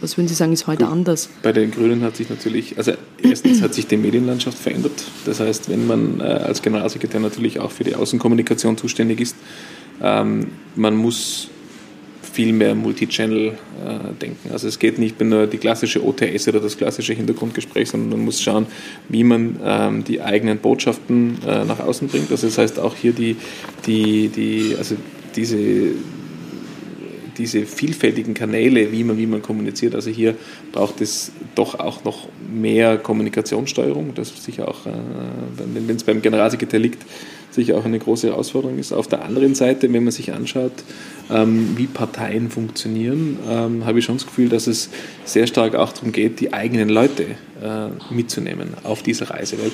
was würden Sie sagen, ist heute Gut. anders? Bei den Grünen hat sich natürlich, also erstens hat sich die Medienlandschaft verändert. Das heißt, wenn man äh, als Generalsekretär natürlich auch für die Außenkommunikation zuständig ist, ähm, man muss viel mehr Multichannel äh, denken. Also es geht nicht nur die klassische OTS oder das klassische Hintergrundgespräch, sondern man muss schauen, wie man ähm, die eigenen Botschaften äh, nach außen bringt. Also das heißt auch hier die, die, die also diese diese vielfältigen Kanäle, wie man, wie man kommuniziert. Also hier braucht es doch auch noch mehr Kommunikationssteuerung. Das ist sicher auch, äh, wenn es beim Generalsekretär liegt, sicher auch eine große Herausforderung ist. Auf der anderen Seite, wenn man sich anschaut, ähm, wie Parteien funktionieren, ähm, habe ich schon das Gefühl, dass es sehr stark auch darum geht, die eigenen Leute äh, mitzunehmen auf dieser Reise. Weil,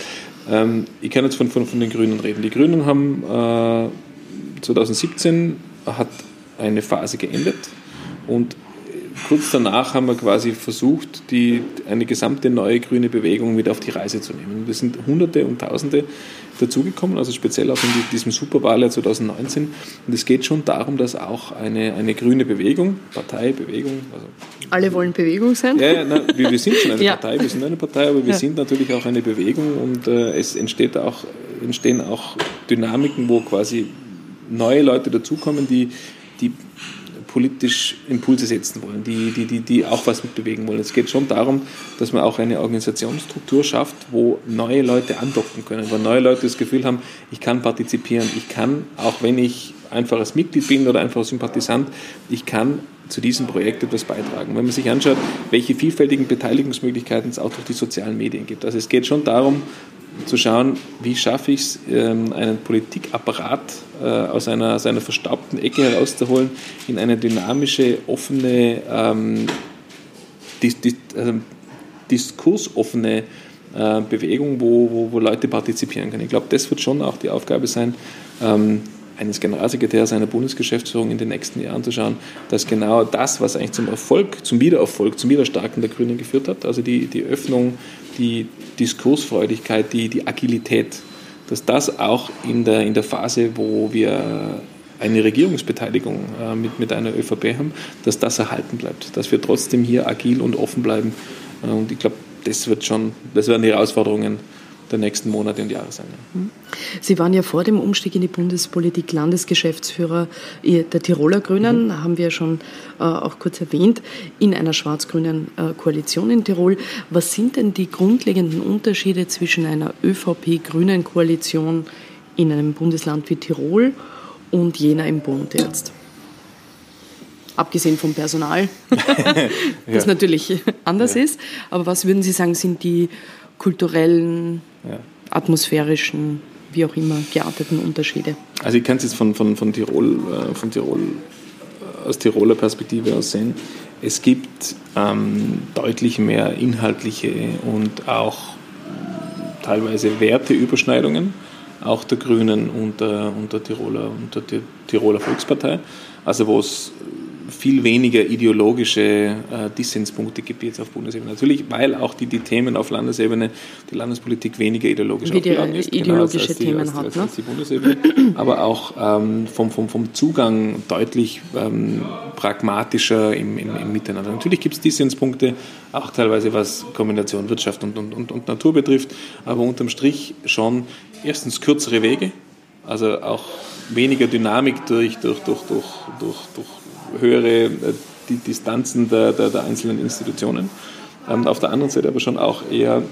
ähm, ich kann jetzt von, von, von den Grünen reden. Die Grünen haben äh, 2017 hat eine Phase geendet und kurz danach haben wir quasi versucht, die, eine gesamte neue grüne Bewegung wieder auf die Reise zu nehmen. Wir sind Hunderte und Tausende dazugekommen, also speziell auch in diesem Superwahljahr 2019. Und es geht schon darum, dass auch eine, eine grüne Bewegung, Partei, Bewegung. Also Alle wollen Bewegung sein? Ja, ja na, wir, wir, sind schon eine ja. Partei, wir sind eine Partei, aber wir ja. sind natürlich auch eine Bewegung und äh, es entsteht auch, entstehen auch Dynamiken, wo quasi neue Leute dazukommen, die, die politisch Impulse setzen wollen, die, die, die, die auch was mitbewegen wollen. Es geht schon darum, dass man auch eine Organisationsstruktur schafft, wo neue Leute andocken können, wo neue Leute das Gefühl haben, ich kann partizipieren, ich kann, auch wenn ich einfaches Mitglied bin oder einfach Sympathisant, ich kann zu diesem Projekt etwas beitragen. Wenn man sich anschaut, welche vielfältigen Beteiligungsmöglichkeiten es auch durch die sozialen Medien gibt. Also es geht schon darum, zu schauen, wie schaffe ich es, ähm, einen Politikapparat äh, aus einer, aus einer verstaubten Ecke herauszuholen in eine dynamische, offene, ähm, dis, dis, also diskursoffene äh, Bewegung, wo, wo, wo, Leute partizipieren können. Ich glaube, das wird schon auch die Aufgabe sein, ähm, eines Generalsekretärs einer Bundesgeschäftsführung in den nächsten Jahren zu schauen, dass genau das, was eigentlich zum Erfolg, zum Wiedererfolg, zum Wiederstarken der Grünen geführt hat, also die, die Öffnung, die Diskursfreudigkeit, die, die Agilität, dass das auch in der, in der Phase, wo wir eine Regierungsbeteiligung äh, mit, mit einer ÖVP haben, dass das erhalten bleibt, dass wir trotzdem hier agil und offen bleiben. Äh, und ich glaube, das wird schon, das werden die Herausforderungen der nächsten Monate und Jahre sein. Mhm. Sie waren ja vor dem Umstieg in die Bundespolitik Landesgeschäftsführer der Tiroler Grünen, mhm. haben wir ja schon äh, auch kurz erwähnt, in einer schwarz-grünen äh, Koalition in Tirol. Was sind denn die grundlegenden Unterschiede zwischen einer ÖVP-grünen Koalition in einem Bundesland wie Tirol und jener im Bund jetzt? abgesehen vom Personal, [LAUGHS] [LAUGHS] das ja. natürlich anders ja. ist. Aber was würden Sie sagen, sind die kulturellen, ja. atmosphärischen, wie auch immer gearteten Unterschiede? Also ich kann es jetzt von, von, von Tirol, äh, von Tirol äh, aus Tiroler Perspektive aus sehen. Es gibt ähm, deutlich mehr inhaltliche und auch teilweise Werteüberschneidungen, auch der Grünen und der, und der, Tiroler, und der Tiroler Volkspartei. Also wo es viel weniger ideologische äh, Dissenspunkte gibt jetzt auf Bundesebene. Natürlich, weil auch die, die Themen auf Landesebene, die Landespolitik weniger ideologisch Wie die ist, genau, ideologische genau, Themen die, hat. Als, als die Bundesebene. Aber auch ähm, vom, vom, vom Zugang deutlich ähm, pragmatischer im, im, im Miteinander. Natürlich gibt es Dissenspunkte, auch teilweise was Kombination Wirtschaft und, und, und, und Natur betrifft, aber unterm Strich schon erstens kürzere Wege, also auch weniger Dynamik durch, durch, durch, durch, durch, durch höhere äh, die Distanzen der, der, der einzelnen Institutionen. Ähm, auf der anderen Seite aber schon auch eher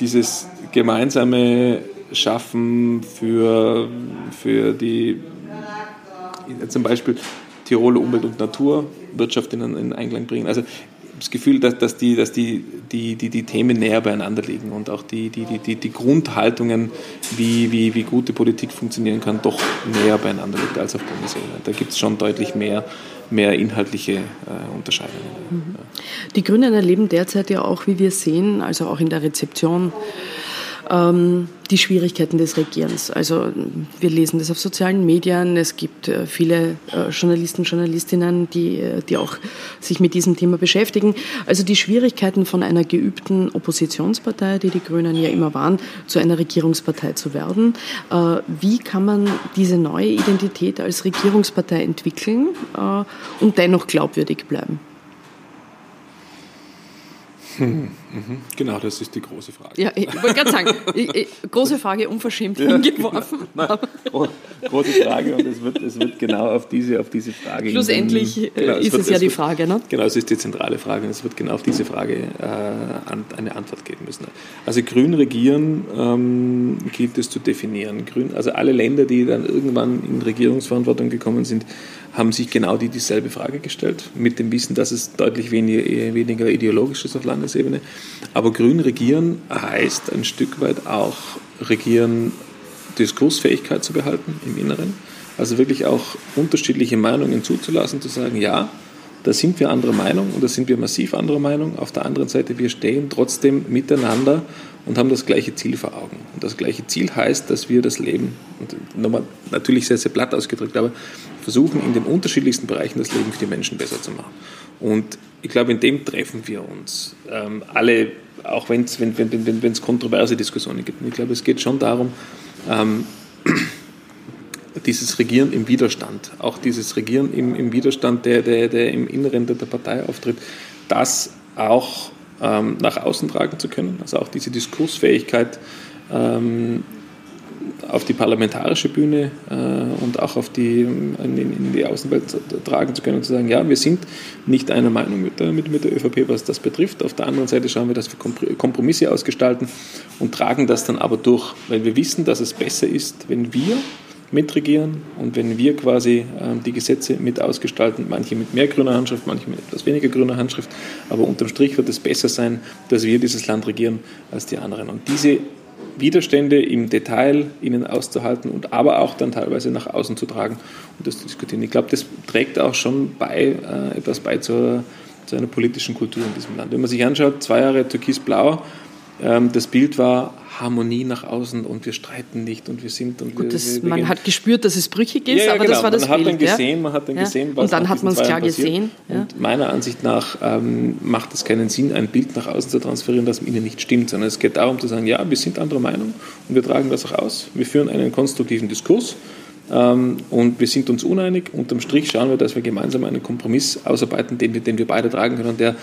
dieses gemeinsame Schaffen für, für die, zum Beispiel Tiroler Umwelt und Naturwirtschaft in, in Einklang bringen. Also das Gefühl, dass, dass, die, dass die, die, die, die Themen näher beieinander liegen und auch die, die, die, die Grundhaltungen, wie, wie, wie gute Politik funktionieren kann, doch näher beieinander liegt als auf Bundesebene. Da gibt es schon deutlich mehr mehr inhaltliche äh, Unterscheidungen. Mhm. Die Grünen erleben derzeit ja auch, wie wir sehen, also auch in der Rezeption, ähm, die Schwierigkeiten des Regierens. Also wir lesen das auf sozialen Medien. Es gibt äh, viele äh, Journalisten, Journalistinnen, die, äh, die auch sich mit diesem Thema beschäftigen. Also die Schwierigkeiten von einer geübten Oppositionspartei, die die Grünen ja immer waren, zu einer Regierungspartei zu werden. Wie kann man diese neue Identität als Regierungspartei entwickeln und dennoch glaubwürdig bleiben? Hm, mhm. Genau, das ist die große Frage. Ja, ich wollte gerade sagen, [LAUGHS] ich, ich, große Frage, unverschämt ja. umgeworfen. [LAUGHS] Nein, große Frage und es wird, es wird genau auf diese, auf diese Frage. Schlussendlich in, genau, ist es, wird, es ja die Frage, ne? Genau, es ist die zentrale Frage und es wird genau auf diese Frage äh, eine Antwort geben müssen. Also grün regieren ähm, gilt es zu definieren. Grün, also alle Länder, die dann irgendwann in Regierungsverantwortung gekommen sind, haben sich genau die dieselbe Frage gestellt, mit dem Wissen, dass es deutlich weniger, weniger ideologisch ist auf Landesebene. Aber grün regieren heißt ein Stück weit auch regieren, Diskursfähigkeit zu behalten im Inneren. Also wirklich auch unterschiedliche Meinungen zuzulassen, zu sagen, ja, da sind wir anderer Meinung und da sind wir massiv anderer Meinung. Auf der anderen Seite, wir stehen trotzdem miteinander und haben das gleiche Ziel vor Augen. Und das gleiche Ziel heißt, dass wir das Leben, und nochmal natürlich sehr, sehr platt ausgedrückt, aber versuchen in den unterschiedlichsten Bereichen das Leben für die Menschen besser zu machen. Und ich glaube, in dem treffen wir uns ähm, alle, auch wenn's, wenn es wenn, wenn, kontroverse Diskussionen gibt. Und ich glaube, es geht schon darum, ähm, dieses Regieren im Widerstand, auch dieses Regieren im, im Widerstand, der, der, der im Inneren der, der Partei auftritt, das auch ähm, nach außen tragen zu können, also auch diese Diskursfähigkeit ähm, auf die parlamentarische Bühne äh, und auch auf die, in, in, die Außenwelt tragen zu können und zu sagen, ja, wir sind nicht einer Meinung mit der, mit, mit der ÖVP, was das betrifft. Auf der anderen Seite schauen wir, dass wir Kompromisse ausgestalten und tragen das dann aber durch, weil wir wissen, dass es besser ist, wenn wir mitregieren und wenn wir quasi äh, die Gesetze mit ausgestalten, manche mit mehr grüner Handschrift, manche mit etwas weniger grüner Handschrift, aber unterm Strich wird es besser sein, dass wir dieses Land regieren als die anderen. Und diese Widerstände im Detail ihnen auszuhalten und aber auch dann teilweise nach außen zu tragen und das zu diskutieren. Ich glaube, das trägt auch schon bei, äh, etwas bei zur, zu einer politischen Kultur in diesem Land. Wenn man sich anschaut, zwei Jahre Türkis-Blau, ähm, das Bild war Harmonie nach außen und wir streiten nicht und wir sind und Gut, wir, das, wir, man gehen. hat gespürt, dass es brüchig ist, Ja, ja, aber genau. das war das man hat Bild. dann gesehen, ja? man hat dann gesehen, was Und dann hat man es klar passiert. gesehen. Und meiner Ansicht nach ähm, macht es keinen Sinn, ein Bild nach außen zu transferieren, das ihnen nicht stimmt, sondern es geht darum zu sagen, ja, wir sind anderer Meinung und wir tragen das auch aus. Wir führen einen konstruktiven Diskurs ähm, und wir sind uns uneinig. Unterm Strich schauen wir, dass wir gemeinsam einen Kompromiss ausarbeiten, den, wir- den wir beide tragen können der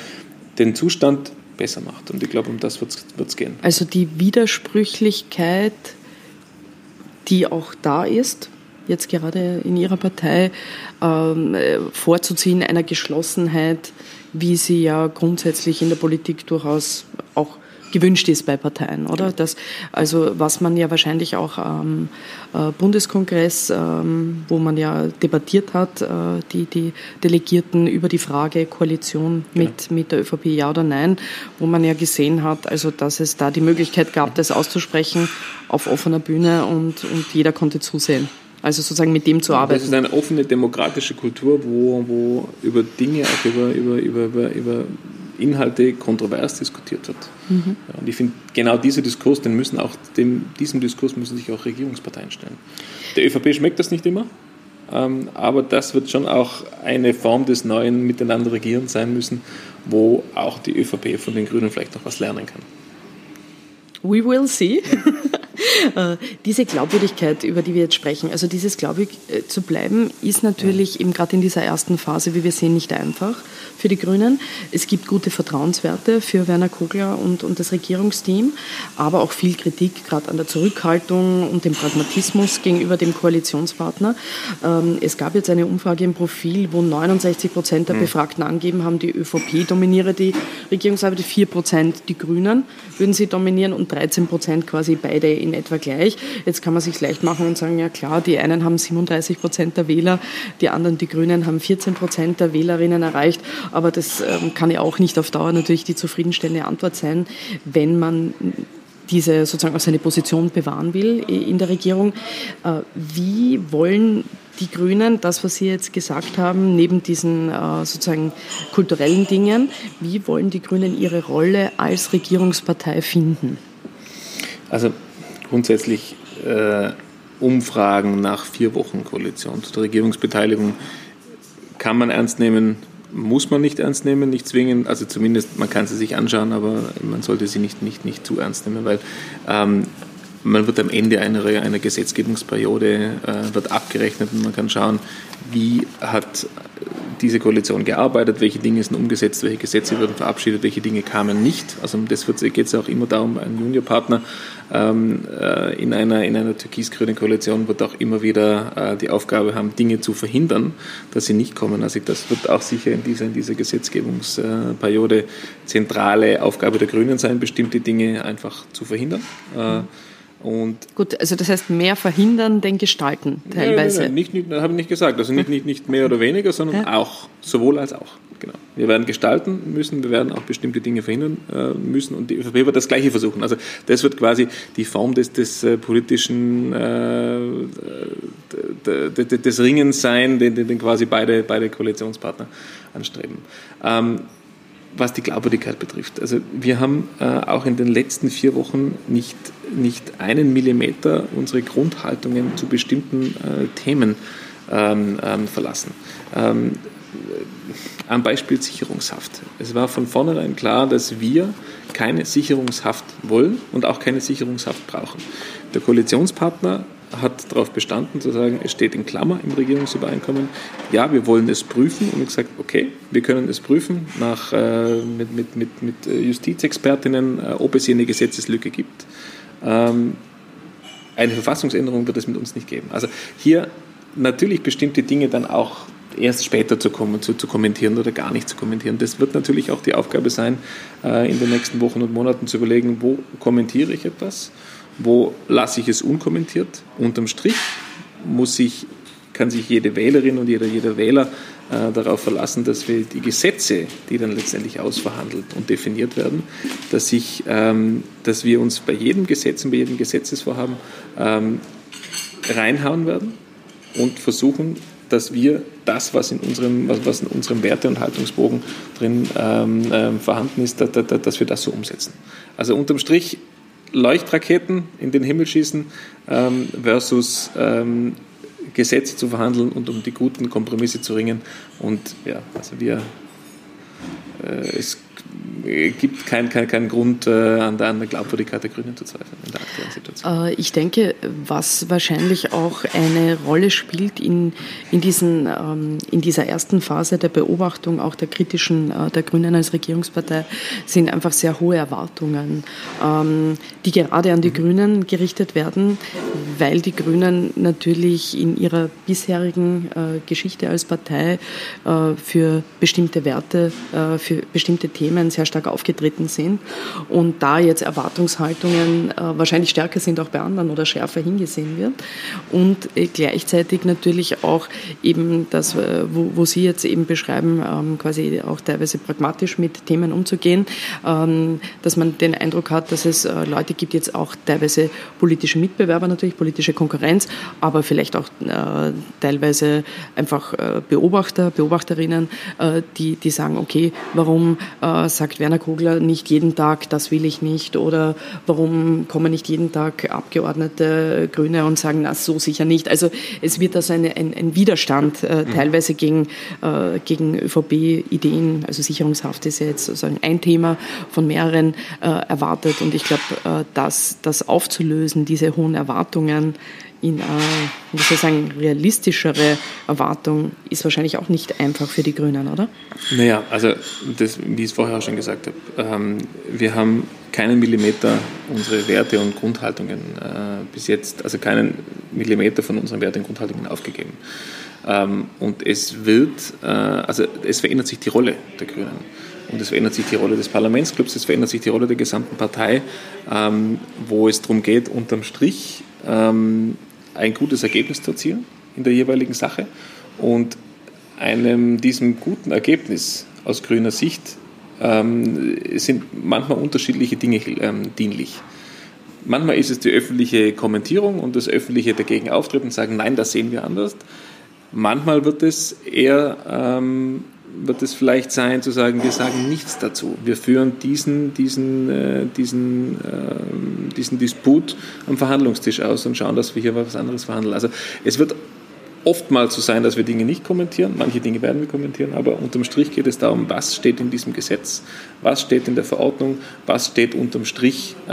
den Zustand besser macht. Und ich glaube, um das wird es gehen. Also die Widersprüchlichkeit, die auch da ist, jetzt gerade in Ihrer Partei, ähm, äh, vorzuziehen einer Geschlossenheit, wie sie ja grundsätzlich in der Politik durchaus auch gewünscht ist bei Parteien, oder? Das, also was man ja wahrscheinlich auch am äh, Bundeskongress, ähm, wo man ja debattiert hat, äh, die, die Delegierten über die Frage Koalition mit, mit der ÖVP, ja oder nein, wo man ja gesehen hat, also dass es da die Möglichkeit gab, das auszusprechen auf offener Bühne und, und jeder konnte zusehen. Also sozusagen mit dem zu Das ist arbeiten. eine offene demokratische Kultur, wo, wo über Dinge, auch über, über, über, über, über Inhalte kontrovers diskutiert wird. Mhm. Ja, und ich finde, genau dieser Diskurs, den müssen auch, dem, diesem Diskurs müssen sich auch Regierungsparteien stellen. Der ÖVP schmeckt das nicht immer, ähm, aber das wird schon auch eine Form des neuen Miteinander regieren sein müssen, wo auch die ÖVP von den Grünen vielleicht noch was lernen kann. We will see. [LAUGHS] Äh, Diese Glaubwürdigkeit, über die wir jetzt sprechen, also dieses glaubwürdig äh, zu bleiben, ist natürlich eben gerade in dieser ersten Phase, wie wir sehen, nicht einfach für die Grünen. Es gibt gute Vertrauenswerte für Werner Kogler und, und das Regierungsteam, aber auch viel Kritik, gerade an der Zurückhaltung und dem Pragmatismus gegenüber dem Koalitionspartner. Ähm, Es gab jetzt eine Umfrage im Profil, wo 69 Prozent der Befragten angeben haben, die ÖVP dominiere die Regierungsarbeit, 4 Prozent die Grünen würden sie dominieren und 13 Prozent quasi beide in etwa gleich. Jetzt kann man sich leicht machen und sagen, ja klar, die einen haben 37 Prozent der Wähler, die anderen, die Grünen, haben 14 Prozent der Wählerinnen erreicht. Aber das ähm, kann ja auch nicht auf Dauer natürlich die zufriedenstellende Antwort sein, wenn man diese sozusagen auch seine Position bewahren will in der Regierung. Äh, Wie wollen die Grünen, das, was Sie jetzt gesagt haben, neben diesen äh, sozusagen kulturellen Dingen, wie wollen die Grünen ihre Rolle als Regierungspartei finden? Also grundsätzlich äh, Umfragen nach vier Wochen Koalition zur Regierungsbeteiligung kann man ernst nehmen, muss man nicht ernst nehmen, nicht zwingend. Also zumindest man kann sie sich anschauen, aber man sollte sie nicht, nicht, nicht zu ernst nehmen, weil ähm, man wird am Ende einer, einer Gesetzgebungsperiode äh, wird abgerechnet und man kann schauen, wie hat diese Koalition gearbeitet, welche Dinge sind umgesetzt, welche Gesetze wurden verabschiedet, welche Dinge kamen nicht. Also das geht es auch immer darum, ein Juniorpartner ähm, äh, in einer, in einer türkis-grünen Koalition wird auch immer wieder äh, die Aufgabe haben, Dinge zu verhindern, dass sie nicht kommen. Also das wird auch sicher in dieser, in dieser Gesetzgebungsperiode zentrale Aufgabe der Grünen sein, bestimmte Dinge einfach zu verhindern. Äh, und Gut, also das heißt mehr verhindern, denn gestalten teilweise. Nein, nein, nicht, nicht, das habe ich nicht gesagt. Also nicht, nicht, nicht mehr oder weniger, sondern Ja. auch. Sowohl als auch. Genau. Wir werden gestalten müssen, wir werden auch bestimmte Dinge verhindern äh, müssen und die ÖVP wird das Gleiche versuchen. Also das wird quasi die Form des, des äh, politischen äh, des Ringens sein, den, den den quasi beide, beide Koalitionspartner anstreben. Ähm, was die Glaubwürdigkeit betrifft. Also wir haben äh, auch in den letzten vier Wochen nicht, nicht einen Millimeter unsere Grundhaltungen zu bestimmten äh, Themen ähm, ähm, verlassen. Ähm, am Beispiel Sicherungshaft. Es war von vornherein klar, dass wir keine Sicherungshaft wollen und auch keine Sicherungshaft brauchen. Der Koalitionspartner hat darauf bestanden zu sagen, es steht in Klammer im Regierungsübereinkommen, ja, wir wollen es prüfen und gesagt, okay, wir können es prüfen nach, äh, mit, mit, mit, mit Justizexpertinnen, äh, ob es hier eine Gesetzeslücke gibt. Ähm, eine Verfassungsänderung wird es mit uns nicht geben. Also hier natürlich bestimmte Dinge dann auch erst später zu, kommen, zu, zu kommentieren oder gar nicht zu kommentieren. Das wird natürlich auch die Aufgabe sein, äh, in den nächsten Wochen und Monaten zu überlegen, wo kommentiere ich etwas, wo lasse ich es unkommentiert. Unterm Strich muss ich kann sich jede Wählerin und jeder, jeder Wähler äh, darauf verlassen, dass wir die Gesetze, die dann letztendlich ausverhandelt und definiert werden, dass, ich, ähm, dass wir uns bei jedem Gesetz und bei jedem Gesetzesvorhaben ähm, reinhauen werden und versuchen, dass wir das, was in unserem, was, was in unserem Werte- und Haltungsbogen drin ähm, äh, vorhanden ist, da, da, dass wir das so umsetzen. Also unterm Strich Leuchtraketen in den Himmel schießen ähm, versus ähm, Gesetze zu verhandeln und um die guten Kompromisse zu ringen. Und ja, also wir, äh, es gibt keinen kein, kein Grund, äh, an, der, Glaubwürdigkeit der Grünen zu zweifeln in der aktuellen Situation. Äh, ich denke, was wahrscheinlich auch eine Rolle spielt in, in, diesen, ähm, in dieser ersten Phase der Beobachtung auch der kritischen äh, der Grünen als Regierungspartei, sind einfach sehr hohe Erwartungen, ähm, die gerade an die Grünen gerichtet werden, weil die Grünen natürlich in ihrer bisherigen Geschichte als Partei für bestimmte Werte, für bestimmte Themen sehr stark aufgetreten sind und da jetzt Erwartungshaltungen äh, wahrscheinlich stärker sind auch bei anderen oder schärfer hingesehen wird. Und äh, gleichzeitig natürlich auch eben das, äh, wo, wo Sie jetzt eben beschreiben, ähm, quasi auch teilweise pragmatisch mit Themen umzugehen, ähm, dass man den Eindruck hat, dass es äh, Leute gibt, jetzt auch teilweise politische Mitbewerber natürlich, politische Konkurrenz, aber vielleicht auch äh, teilweise einfach äh, Beobachter, Beobachterinnen, die, die sagen, okay, warum sagt Werner Kogler nicht jeden Tag, das will ich nicht? Oder warum kommen nicht jeden Tag Abgeordnete Grüne und sagen, na, so sicher nicht? Also es wird also eine, ein, ein Widerstand äh, mhm. teilweise gegen, äh, gegen ÖVP-Ideen, also Sicherungshaft ist ja jetzt sozusagen ein Thema von mehreren äh, erwartet. Und ich glaube, äh, das, das aufzulösen, diese hohen Erwartungen, in eine, wie soll sagen, realistischere Erwartung ist wahrscheinlich auch nicht einfach für die Grünen, oder? Naja, also das, wie ich es vorher auch schon gesagt habe, ähm, wir haben keinen Millimeter unsere Werte und Grundhaltungen äh, bis jetzt, also keinen Millimeter von unseren Werten und Grundhaltungen aufgegeben. Ähm, und es wird, äh, also es verändert sich die Rolle der Grünen. Und es verändert sich die Rolle des Parlamentsclubs, es verändert sich die Rolle der gesamten Partei, ähm, wo es darum geht, unterm Strich ähm, ein gutes Ergebnis zu erzielen in der jeweiligen Sache und einem diesem guten Ergebnis aus grüner Sicht ähm, sind manchmal unterschiedliche Dinge ähm, dienlich. Manchmal ist es die öffentliche Kommentierung und das öffentliche dagegen auftreten und sagen, nein, das sehen wir anders. Manchmal wird es eher ähm, wird es vielleicht sein, zu sagen, wir sagen nichts dazu. Wir führen diesen, diesen, äh, diesen, äh, diesen Disput am Verhandlungstisch aus und schauen, dass wir hier was anderes verhandeln. Also es wird oftmals so sein, dass wir Dinge nicht kommentieren. Manche Dinge werden wir kommentieren, aber unterm Strich geht es darum, was steht in diesem Gesetz, was steht in der Verordnung, was steht unterm Strich äh,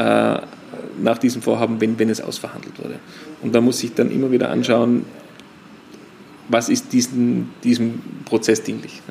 nach diesem Vorhaben, wenn, wenn es ausverhandelt wurde. Und da muss ich dann immer wieder anschauen, was ist diesen, diesem Prozess dienlich.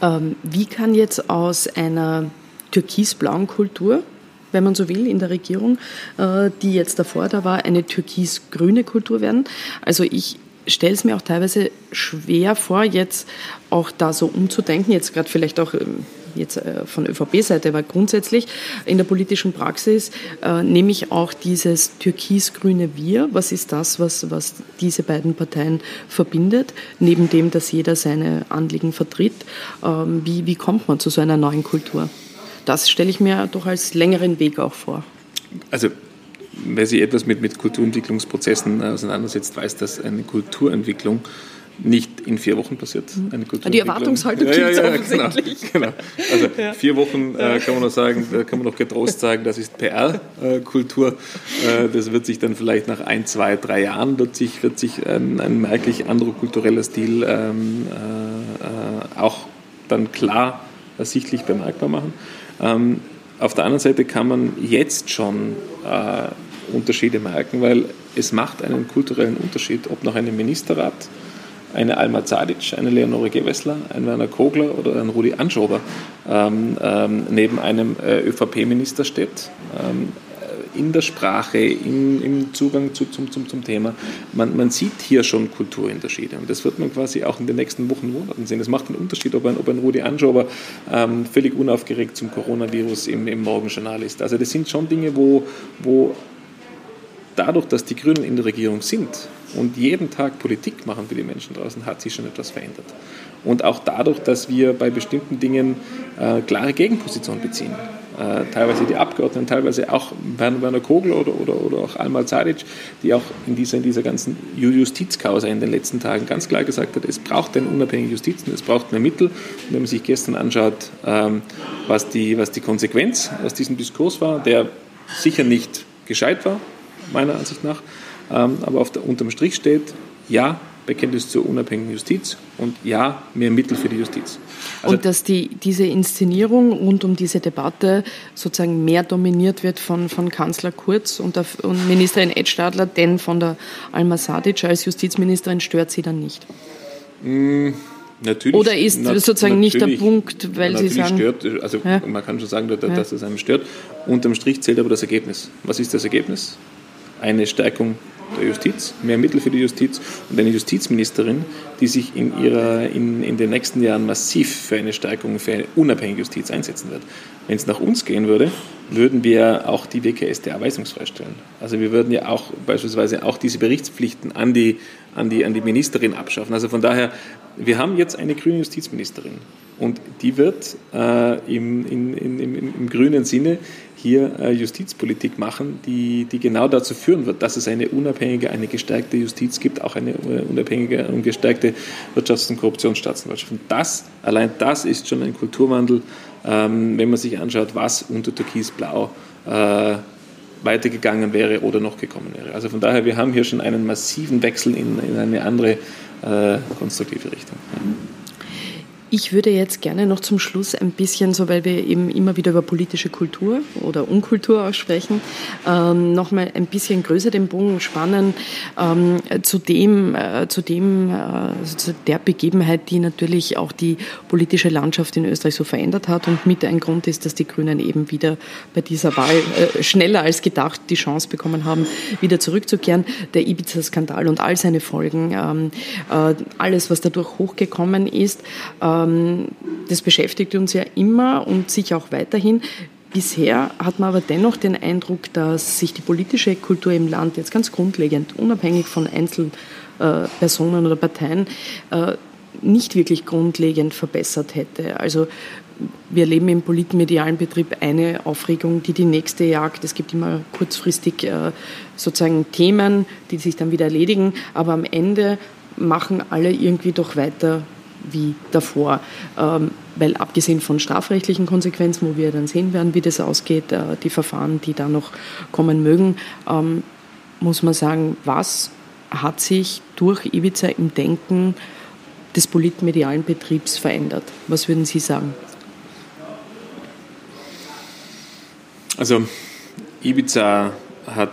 Ja. Ähm, wie kann jetzt aus einer türkisblauen Kultur, wenn man so will, in der Regierung, äh, die jetzt davor da war, eine türkisgrüne Kultur werden? Also ich stelle es mir auch teilweise schwer vor, jetzt auch da so umzudenken, jetzt gerade vielleicht auch ähm, jetzt äh, von ÖVP-Seite, aber grundsätzlich in der politischen Praxis äh, nehme ich auch dieses türkis-grüne Wir. Was ist das, was, was diese beiden Parteien verbindet, neben dem, dass jeder seine Anliegen vertritt? Ähm, wie, wie kommt man zu so einer neuen Kultur? Das stelle ich mir doch als längeren Weg auch vor. Also wer sich etwas mit, mit Kulturentwicklungsprozessen auseinandersetzt, weiß, dass eine Kulturentwicklung nicht in vier Wochen passiert. Mhm. Eine Die Erwartungshaltung ja, ja, ja, offensichtlich. Genau, [LAUGHS] genau. Also ja. vier Wochen äh, kann man noch sagen, da kann man noch getrost [LAUGHS] sagen, das ist PR-Kultur. Äh, das wird sich dann vielleicht nach ein, zwei, drei Jahren wird sich, wird sich ein, ein merklich anderer kultureller Stil ähm, äh, auch dann klar ersichtlich bemerkbar machen. Ähm, auf der anderen Seite kann man jetzt schon äh, Unterschiede merken, weil es macht einen kulturellen Unterschied, ob noch ein Ministerrat eine Alma Zadic, eine Leonore Gewessler, ein Werner Kogler oder ein Rudi Anschober ähm, ähm, neben einem äh, ÖVP-Minister steht. Ähm, in der Sprache, im, im Zugang zu, zum, zum, zum Thema. Man, man, sieht hier schon Kulturunterschiede und das wird man quasi auch in den nächsten Wochen, Monaten sehen. Es macht einen Unterschied, ob ein, ob ein Rudi Anschober ähm, völlig unaufgeregt zum Coronavirus im, im Morgenjournal ist. Also das sind schon Dinge, wo, wo dadurch, dass die Grünen in der Regierung sind und jeden Tag Politik machen für die Menschen draußen, hat sich schon etwas verändert. Und auch dadurch, dass wir bei bestimmten Dingen äh, klare Gegenpositionen beziehen. Äh, teilweise die Abgeordneten, teilweise auch Werner Kogel oder, oder, oder auch Almal Zadic, die auch in dieser, in dieser ganzen Justizkause in den letzten Tagen ganz klar gesagt hat, es braucht eine unabhängige Justiz und es braucht mehr Mittel. Und wenn man sich gestern anschaut, ähm, was, die, was die Konsequenz aus diesem Diskurs war, der sicher nicht gescheit war, meiner Ansicht nach, ähm, aber auf der, unterm Strich steht, ja, Bekenntnis zur unabhängigen Justiz und ja, mehr Mittel für die Justiz. Also und dass die, diese Inszenierung rund um diese Debatte sozusagen mehr dominiert wird von, von Kanzler Kurz und, der, und Ministerin Edstadler, denn von der Alma Sadic als Justizministerin stört sie dann nicht? Mm, natürlich. Oder ist na, sozusagen nicht der Punkt, weil Sie sagen... stört, also ja. man kann schon sagen, dass, dass es einem stört. Unterm Strich zählt aber das Ergebnis. Was ist das Ergebnis? Eine Stärkung der Justiz, mehr Mittel für die Justiz und eine Justizministerin, die sich in, ihrer, in, in den nächsten Jahren massiv für eine Stärkung, für eine unabhängige Justiz einsetzen wird. Wenn es nach uns gehen würde, würden wir auch die WKStA weisungsfrei stellen. Also wir würden ja auch beispielsweise auch diese Berichtspflichten an die, an die, an die Ministerin abschaffen. Also von daher, wir haben jetzt eine grüne Justizministerin und die wird äh, im, in, in, im, im grünen Sinne hier äh, Justizpolitik machen, die, die genau dazu führen wird, dass es eine unabhängige, eine gestärkte Justiz gibt, auch eine äh, unabhängige und gestärkte Wirtschafts- und Korruptionsstaatsanwaltschaft. Und das, allein das ist schon ein Kulturwandel, ähm, wenn man sich anschaut, was unter Türkis-Blau äh, weitergegangen wäre oder noch gekommen wäre. Also von daher, wir haben hier schon einen massiven Wechsel in, in eine andere äh, konstruktive Richtung. Ja. Ich würde jetzt gerne noch zum Schluss ein bisschen, so weil wir eben immer wieder über politische Kultur oder Unkultur auch sprechen, ähm, nochmal ein bisschen größer den Bogen spannen ähm, zu dem, äh, zu dem, äh, also zu der Begebenheit, die natürlich auch die politische Landschaft in Österreich so verändert hat und mit ein Grund ist, dass die Grünen eben wieder bei dieser Wahl äh, schneller als gedacht die Chance bekommen haben, wieder zurückzukehren. Der Ibiza-Skandal und all seine Folgen, ähm, äh, alles, was dadurch hochgekommen ist, äh, das beschäftigt uns ja immer und sicher auch weiterhin. Bisher hat man aber dennoch den Eindruck, dass sich die politische Kultur im Land jetzt ganz grundlegend, unabhängig von Einzelpersonen oder Parteien, äh, nicht wirklich grundlegend verbessert hätte. Also wir erleben im politmedialen Betrieb eine Aufregung, die die nächste jagt. Es gibt immer kurzfristig äh, sozusagen Themen, die sich dann wieder erledigen, aber am Ende machen alle irgendwie doch weiter wie davor. Ähm, weil abgesehen von strafrechtlichen Konsequenzen, wo wir dann sehen werden, wie das ausgeht, äh, die Verfahren, die da noch kommen mögen, ähm, muss man sagen, was hat sich durch Ibiza im Denken des politmedialen Betriebs verändert? Was würden Sie sagen? Also Ibiza hat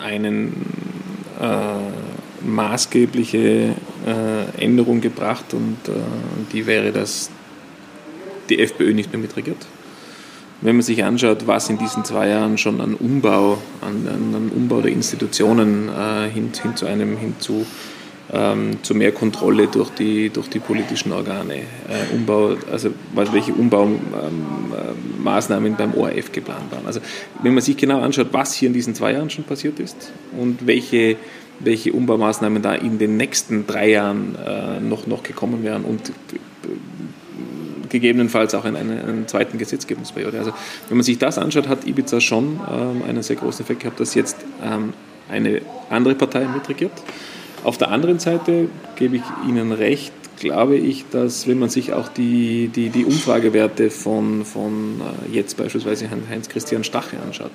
einen äh, maßgebliche äh, Änderung gebracht und äh, die wäre, dass die FPÖ nicht mehr mitregiert. Wenn man sich anschaut, was in diesen zwei Jahren schon an Umbau, an, an Umbau der Institutionen äh, hin, hin, zu einem, hin ähm, zu mehr Kontrolle durch die, durch die politischen Organe, äh, Umbau, also welche Umbaumaßnahmen ähm, beim ORF geplant waren. Also wenn man sich genau anschaut, was hier in diesen zwei Jahren schon passiert ist und welche welche Umbaumaßnahmen da in den nächsten drei Jahren äh, noch, noch gekommen wären und äh, gegebenenfalls auch in einer, zweiten Gesetzgebungsperiode. Also wenn man sich das anschaut, hat Ibiza schon ähm, einen sehr großen Effekt gehabt, dass jetzt ähm, eine andere Partei mitregiert. Auf der anderen Seite gebe ich Ihnen recht, glaube ich, dass wenn man sich auch die, die, die Umfragewerte von, von äh, jetzt beispielsweise Heinz-Christian Stache anschaut,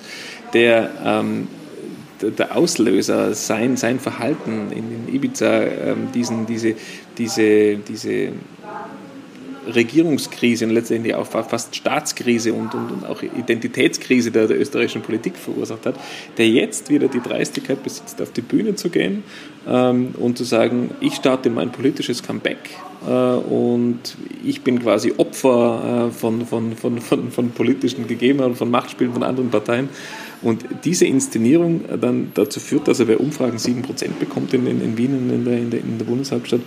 der ähm, der Auslöser, sein, sein Verhalten in, in Ibiza, ähm, diesen, diese, diese, diese Regierungskrise und letztendlich auch fast Staatskrise und, und, und auch Identitätskrise der, der, österreichischen Politik verursacht hat, der jetzt wieder die Dreistigkeit besitzt, auf die Bühne zu gehen ähm, und zu sagen, ich starte mein politisches Comeback und ich bin quasi Opfer von, von, von, von, von politischen Gegebenheiten, von Machtspielen von anderen Parteien. Und diese Inszenierung dann dazu führt, dass er bei Umfragen 7% bekommt in, in, in Wien, in der, in, der, in der Bundeshauptstadt,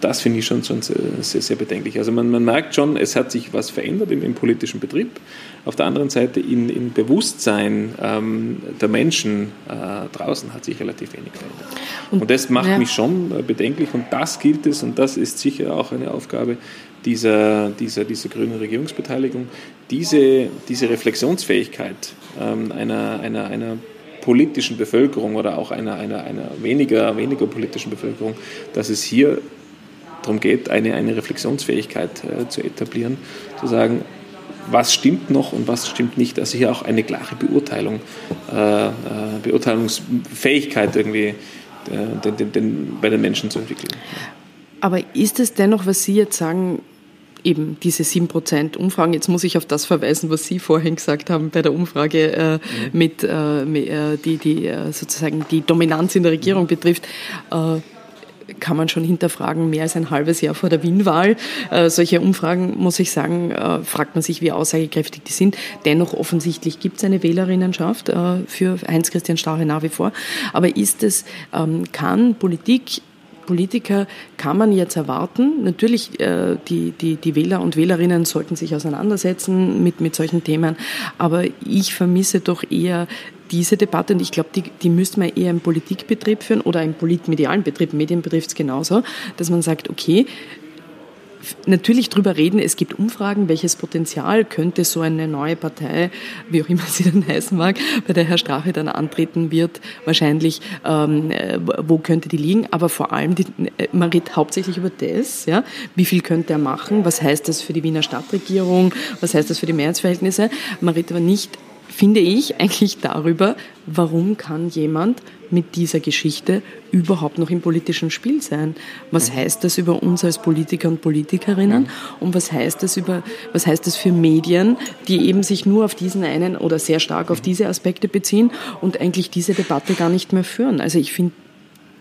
das finde ich schon, schon sehr, sehr, sehr, bedenklich. Also man, man, merkt schon, es hat sich was verändert im, im politischen Betrieb. Auf der anderen Seite im, im Bewusstsein ähm, der Menschen äh, draußen hat sich relativ wenig verändert. Und, und das macht ja. mich schon äh, bedenklich und das gilt es und das ist sicher auch eine Aufgabe dieser, dieser, dieser grünen Regierungsbeteiligung, diese, diese Reflexionsfähigkeit ähm, einer, einer, einer politischen Bevölkerung oder auch einer, einer, einer weniger, weniger politischen Bevölkerung, dass es hier darum geht, eine, eine Reflexionsfähigkeit äh, zu etablieren, zu sagen, was stimmt noch und was stimmt nicht. Also hier auch eine klare Beurteilung, äh, äh Beurteilungsfähigkeit irgendwie den, den, den, bei den Menschen zu entwickeln. Aber ist es dennoch, was Sie jetzt sagen, eben diese 7% Umfragen. Jetzt muss ich auf das verweisen, was Sie vorhin gesagt haben bei der Umfrage äh, mhm. mit, äh, äh die, die äh, sozusagen die Dominanz in der Regierung betrifft. Äh, kann man schon hinterfragen, mehr als ein halbes Jahr vor der Wien-Wahl. Äh, solche Umfragen, muss ich sagen, fragt man sich, wie aussagekräftig die sind. Dennoch offensichtlich gibt es eine Wählerinnenschaft äh, für Heinz-Christian Strache nach wie vor. Aber ist es, ähm, kann Politik Politiker kann man jetzt erwarten. Natürlich, äh, die, die, die Wähler und Wählerinnen sollten sich auseinandersetzen mit, mit solchen Themen. Aber ich vermisse doch eher diese Debatte, und ich glaube, die, die müsste man eher im Politikbetrieb führen oder im politmedialen Betrieb, Medien betrifft es genauso, dass man sagt, okay, natürlich darüber reden, es gibt Umfragen, welches Potenzial könnte so eine neue Partei, wie auch immer sie dann heißen mag, bei der Herr Strache dann antreten wird, wahrscheinlich, ähm, wo könnte die liegen, aber vor allem, die, man redet hauptsächlich über das, ja, wie viel könnte er machen, was heißt das für die Wiener Stadtregierung, was heißt das für die Mehrheitsverhältnisse, man redet aber nicht finde ich eigentlich darüber, warum kann jemand mit dieser Geschichte überhaupt noch im politischen Spiel sein? Was mhm. heißt das über uns als Politiker und Politikerinnen? Und was heißt das über, was heißt das für Medien, die eben sich nur auf diesen einen oder sehr stark auf diese Aspekte beziehen und eigentlich diese Debatte gar nicht mehr führen? Also ich finde,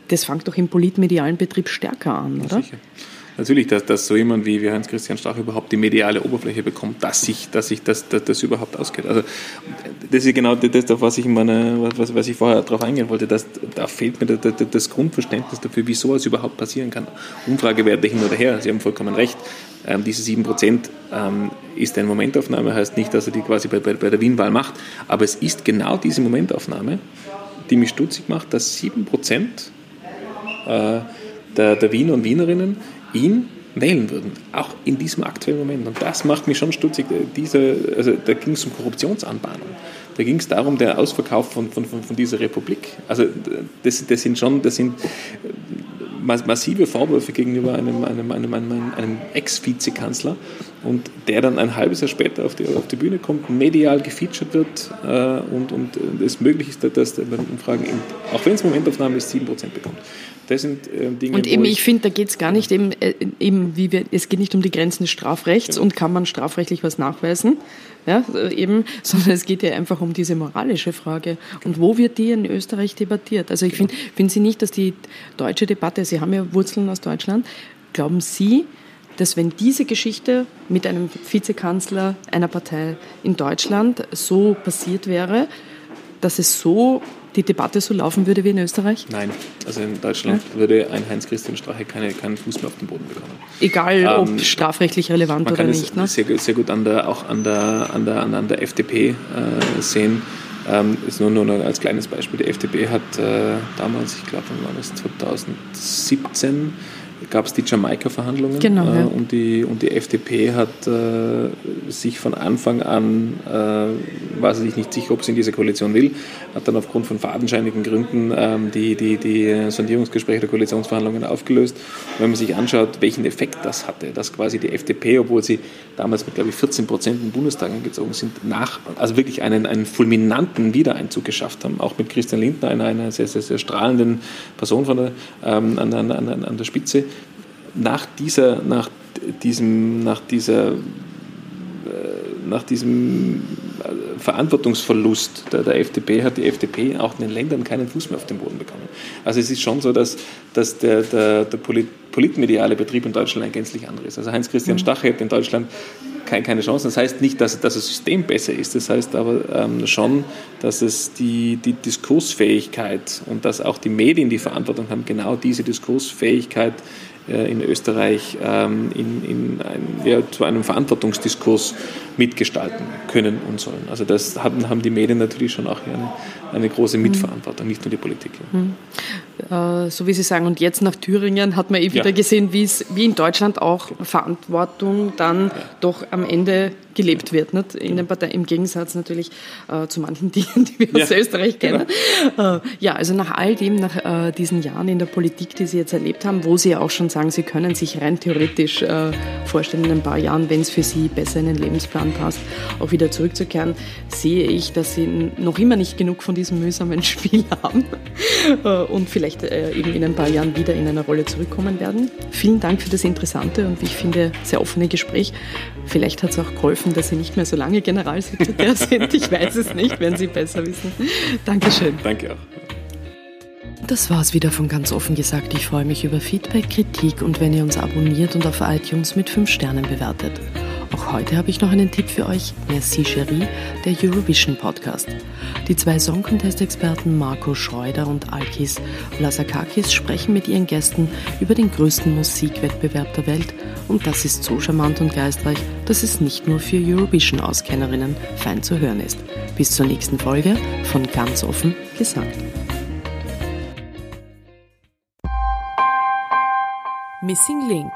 das fängt doch im politmedialen Betrieb stärker an, oder? Sicher natürlich, dass, dass so jemand wie, wie Hans-Christian Strach überhaupt die mediale Oberfläche bekommt, dass sich, dass sich das, das, das überhaupt ausgeht. Also das ist genau das, was ich, meine, was, was ich vorher darauf eingehen wollte. Dass, da fehlt mir das, das Grundverständnis dafür, wieso es überhaupt passieren kann. Umfragewerte hin oder her, Sie haben vollkommen recht. Ähm, diese 7% ähm, ist eine Momentaufnahme, heißt nicht, dass er die quasi bei, bei, bei der Wien-Wahl macht, aber es ist genau diese Momentaufnahme, die mich stutzig macht, dass 7% äh, der, der Wiener und Wienerinnen ihn wählen würden, auch in diesem aktuellen Moment. Und das macht mich schon stutzig. Diese, also da ging es um Korruptionsanbahnung. Da ging es darum, der Ausverkauf von, von, von, dieser Republik. Also das, das sind schon, das sind massive Vorwürfe gegenüber einem, einem, einem, einem, einem Ex-Vizekanzler und der dann ein halbes Jahr später auf die, auf die Bühne kommt, medial gefeatured wird äh, und, und es möglich ist, dass der bei den Umfragen, auch wenn es Momentaufnahme ist, 7% bekommt. Das sind äh, Dinge, Und eben, ich, ich finde, da geht es gar nicht eben, äh, eben wie wir, es geht nicht um die Grenzen des Strafrechts genau. und kann man strafrechtlich was nachweisen, ja, äh, eben, [LAUGHS] sondern es geht ja einfach um diese moralische Frage. Und wo wird die in Österreich debattiert? Also ich genau. finde, finden Sie nicht, dass die deutsche Debatte, Sie haben ja Wurzeln aus Deutschland, glauben Sie, dass wenn diese Geschichte mit einem Vizekanzler einer Partei in Deutschland so passiert wäre, dass es so die Debatte so laufen würde wie in Österreich? Nein, also in Deutschland ja? würde ein Heinz-Christian Strache keine, keinen Fuß mehr auf den Boden bekommen. Egal, ähm, ob strafrechtlich relevant oder nicht. Man kann es sehr, sehr gut an der, auch an der, an der, an der FDP äh, sehen. Ähm, ist nur, nur als kleines Beispiel. Die FDP hat äh, damals, ich glaube, wann war das 2017, gab es die Jamaika-Verhandlungen genau, äh, ja. und, die, und die FDP hat äh, sich von Anfang an, äh, war sie sich nicht sicher, ob sie in diese Koalition will, hat dann aufgrund von fadenscheinigen Gründen ähm, die, die, die Sondierungsgespräche der Koalitionsverhandlungen aufgelöst. Und wenn man sich anschaut, welchen Effekt das hatte, dass quasi die FDP, obwohl sie damals mit, glaube ich, 14 Prozent im Bundestag angezogen sind, nach, also wirklich einen, einen fulminanten Wiedereinzug geschafft haben, auch mit Christian Lindner, einer, einer sehr, sehr, sehr strahlenden Person von der, ähm, an, an, an, an der Spitze, nach dieser, nach diesem, nach dieser, äh, nach diesem äh, Verantwortungsverlust der, der, FDP hat die FDP auch in den Ländern keinen Fuß mehr auf den Boden bekommen. Also es ist schon so, dass, dass der, der, der politmediale Betrieb in Deutschland ein gänzlich anderes. Also Heinz-Christian mhm. Stach hätte in Deutschland keine Chance. Das heißt nicht, dass, dass das System besser ist. Das heißt aber ähm, schon, dass es die, die Diskursfähigkeit und dass auch die Medien die Verantwortung haben, genau diese Diskursfähigkeit äh, in Österreich ähm, in, in ein, ja, zu einem Verantwortungsdiskurs mitgestalten können und sollen. Also das haben, haben die Medien natürlich schon auch eine, eine große Mitverantwortung, nicht nur die Politik. Mhm. Äh, so wie Sie sagen, und jetzt nach Thüringen hat man eh wieder ja. gesehen, wie es wie in Deutschland auch Verantwortung dann ja. doch am Ende gelebt wird. Nicht? In den Parteien, Im Gegensatz natürlich äh, zu manchen [LAUGHS] Dingen, die wir aus Österreich kennen. Genau. Äh, ja, also nach all dem, nach äh, diesen Jahren in der Politik, die Sie jetzt erlebt haben, wo Sie auch schon sagen, Sie können sich rein theoretisch äh, vorstellen, in ein paar Jahren, wenn es für Sie besser in den Lebensplan passt, auch wieder zurückzukehren, sehe ich, dass Sie noch immer nicht genug von diesem mühsamen [LAUGHS] Spiel haben äh, und vielleicht äh, eben in ein paar Jahren wieder in einer Rolle zurückkommen werden. Vielen Dank für das interessante und wie ich finde sehr offene Gespräch. Vielleicht hat es auch geholfen, dass Sie nicht mehr so lange Generalsekretär [LAUGHS] sind. Ich weiß es nicht, wenn Sie besser wissen. Dankeschön. Danke auch. Das war's wieder von ganz offen gesagt. Ich freue mich über Feedback, Kritik und wenn ihr uns abonniert und auf iTunes mit 5 Sternen bewertet. Auch heute habe ich noch einen Tipp für euch. Merci Cherie, der Eurovision Podcast. Die zwei Song Contest Experten Marco Schreuder und Alkis Vlasakakis sprechen mit ihren Gästen über den größten Musikwettbewerb der Welt und das ist so charmant und geistreich, dass es nicht nur für Eurovision Auskennerinnen fein zu hören ist. Bis zur nächsten Folge von Ganz offen gesagt. Missing Link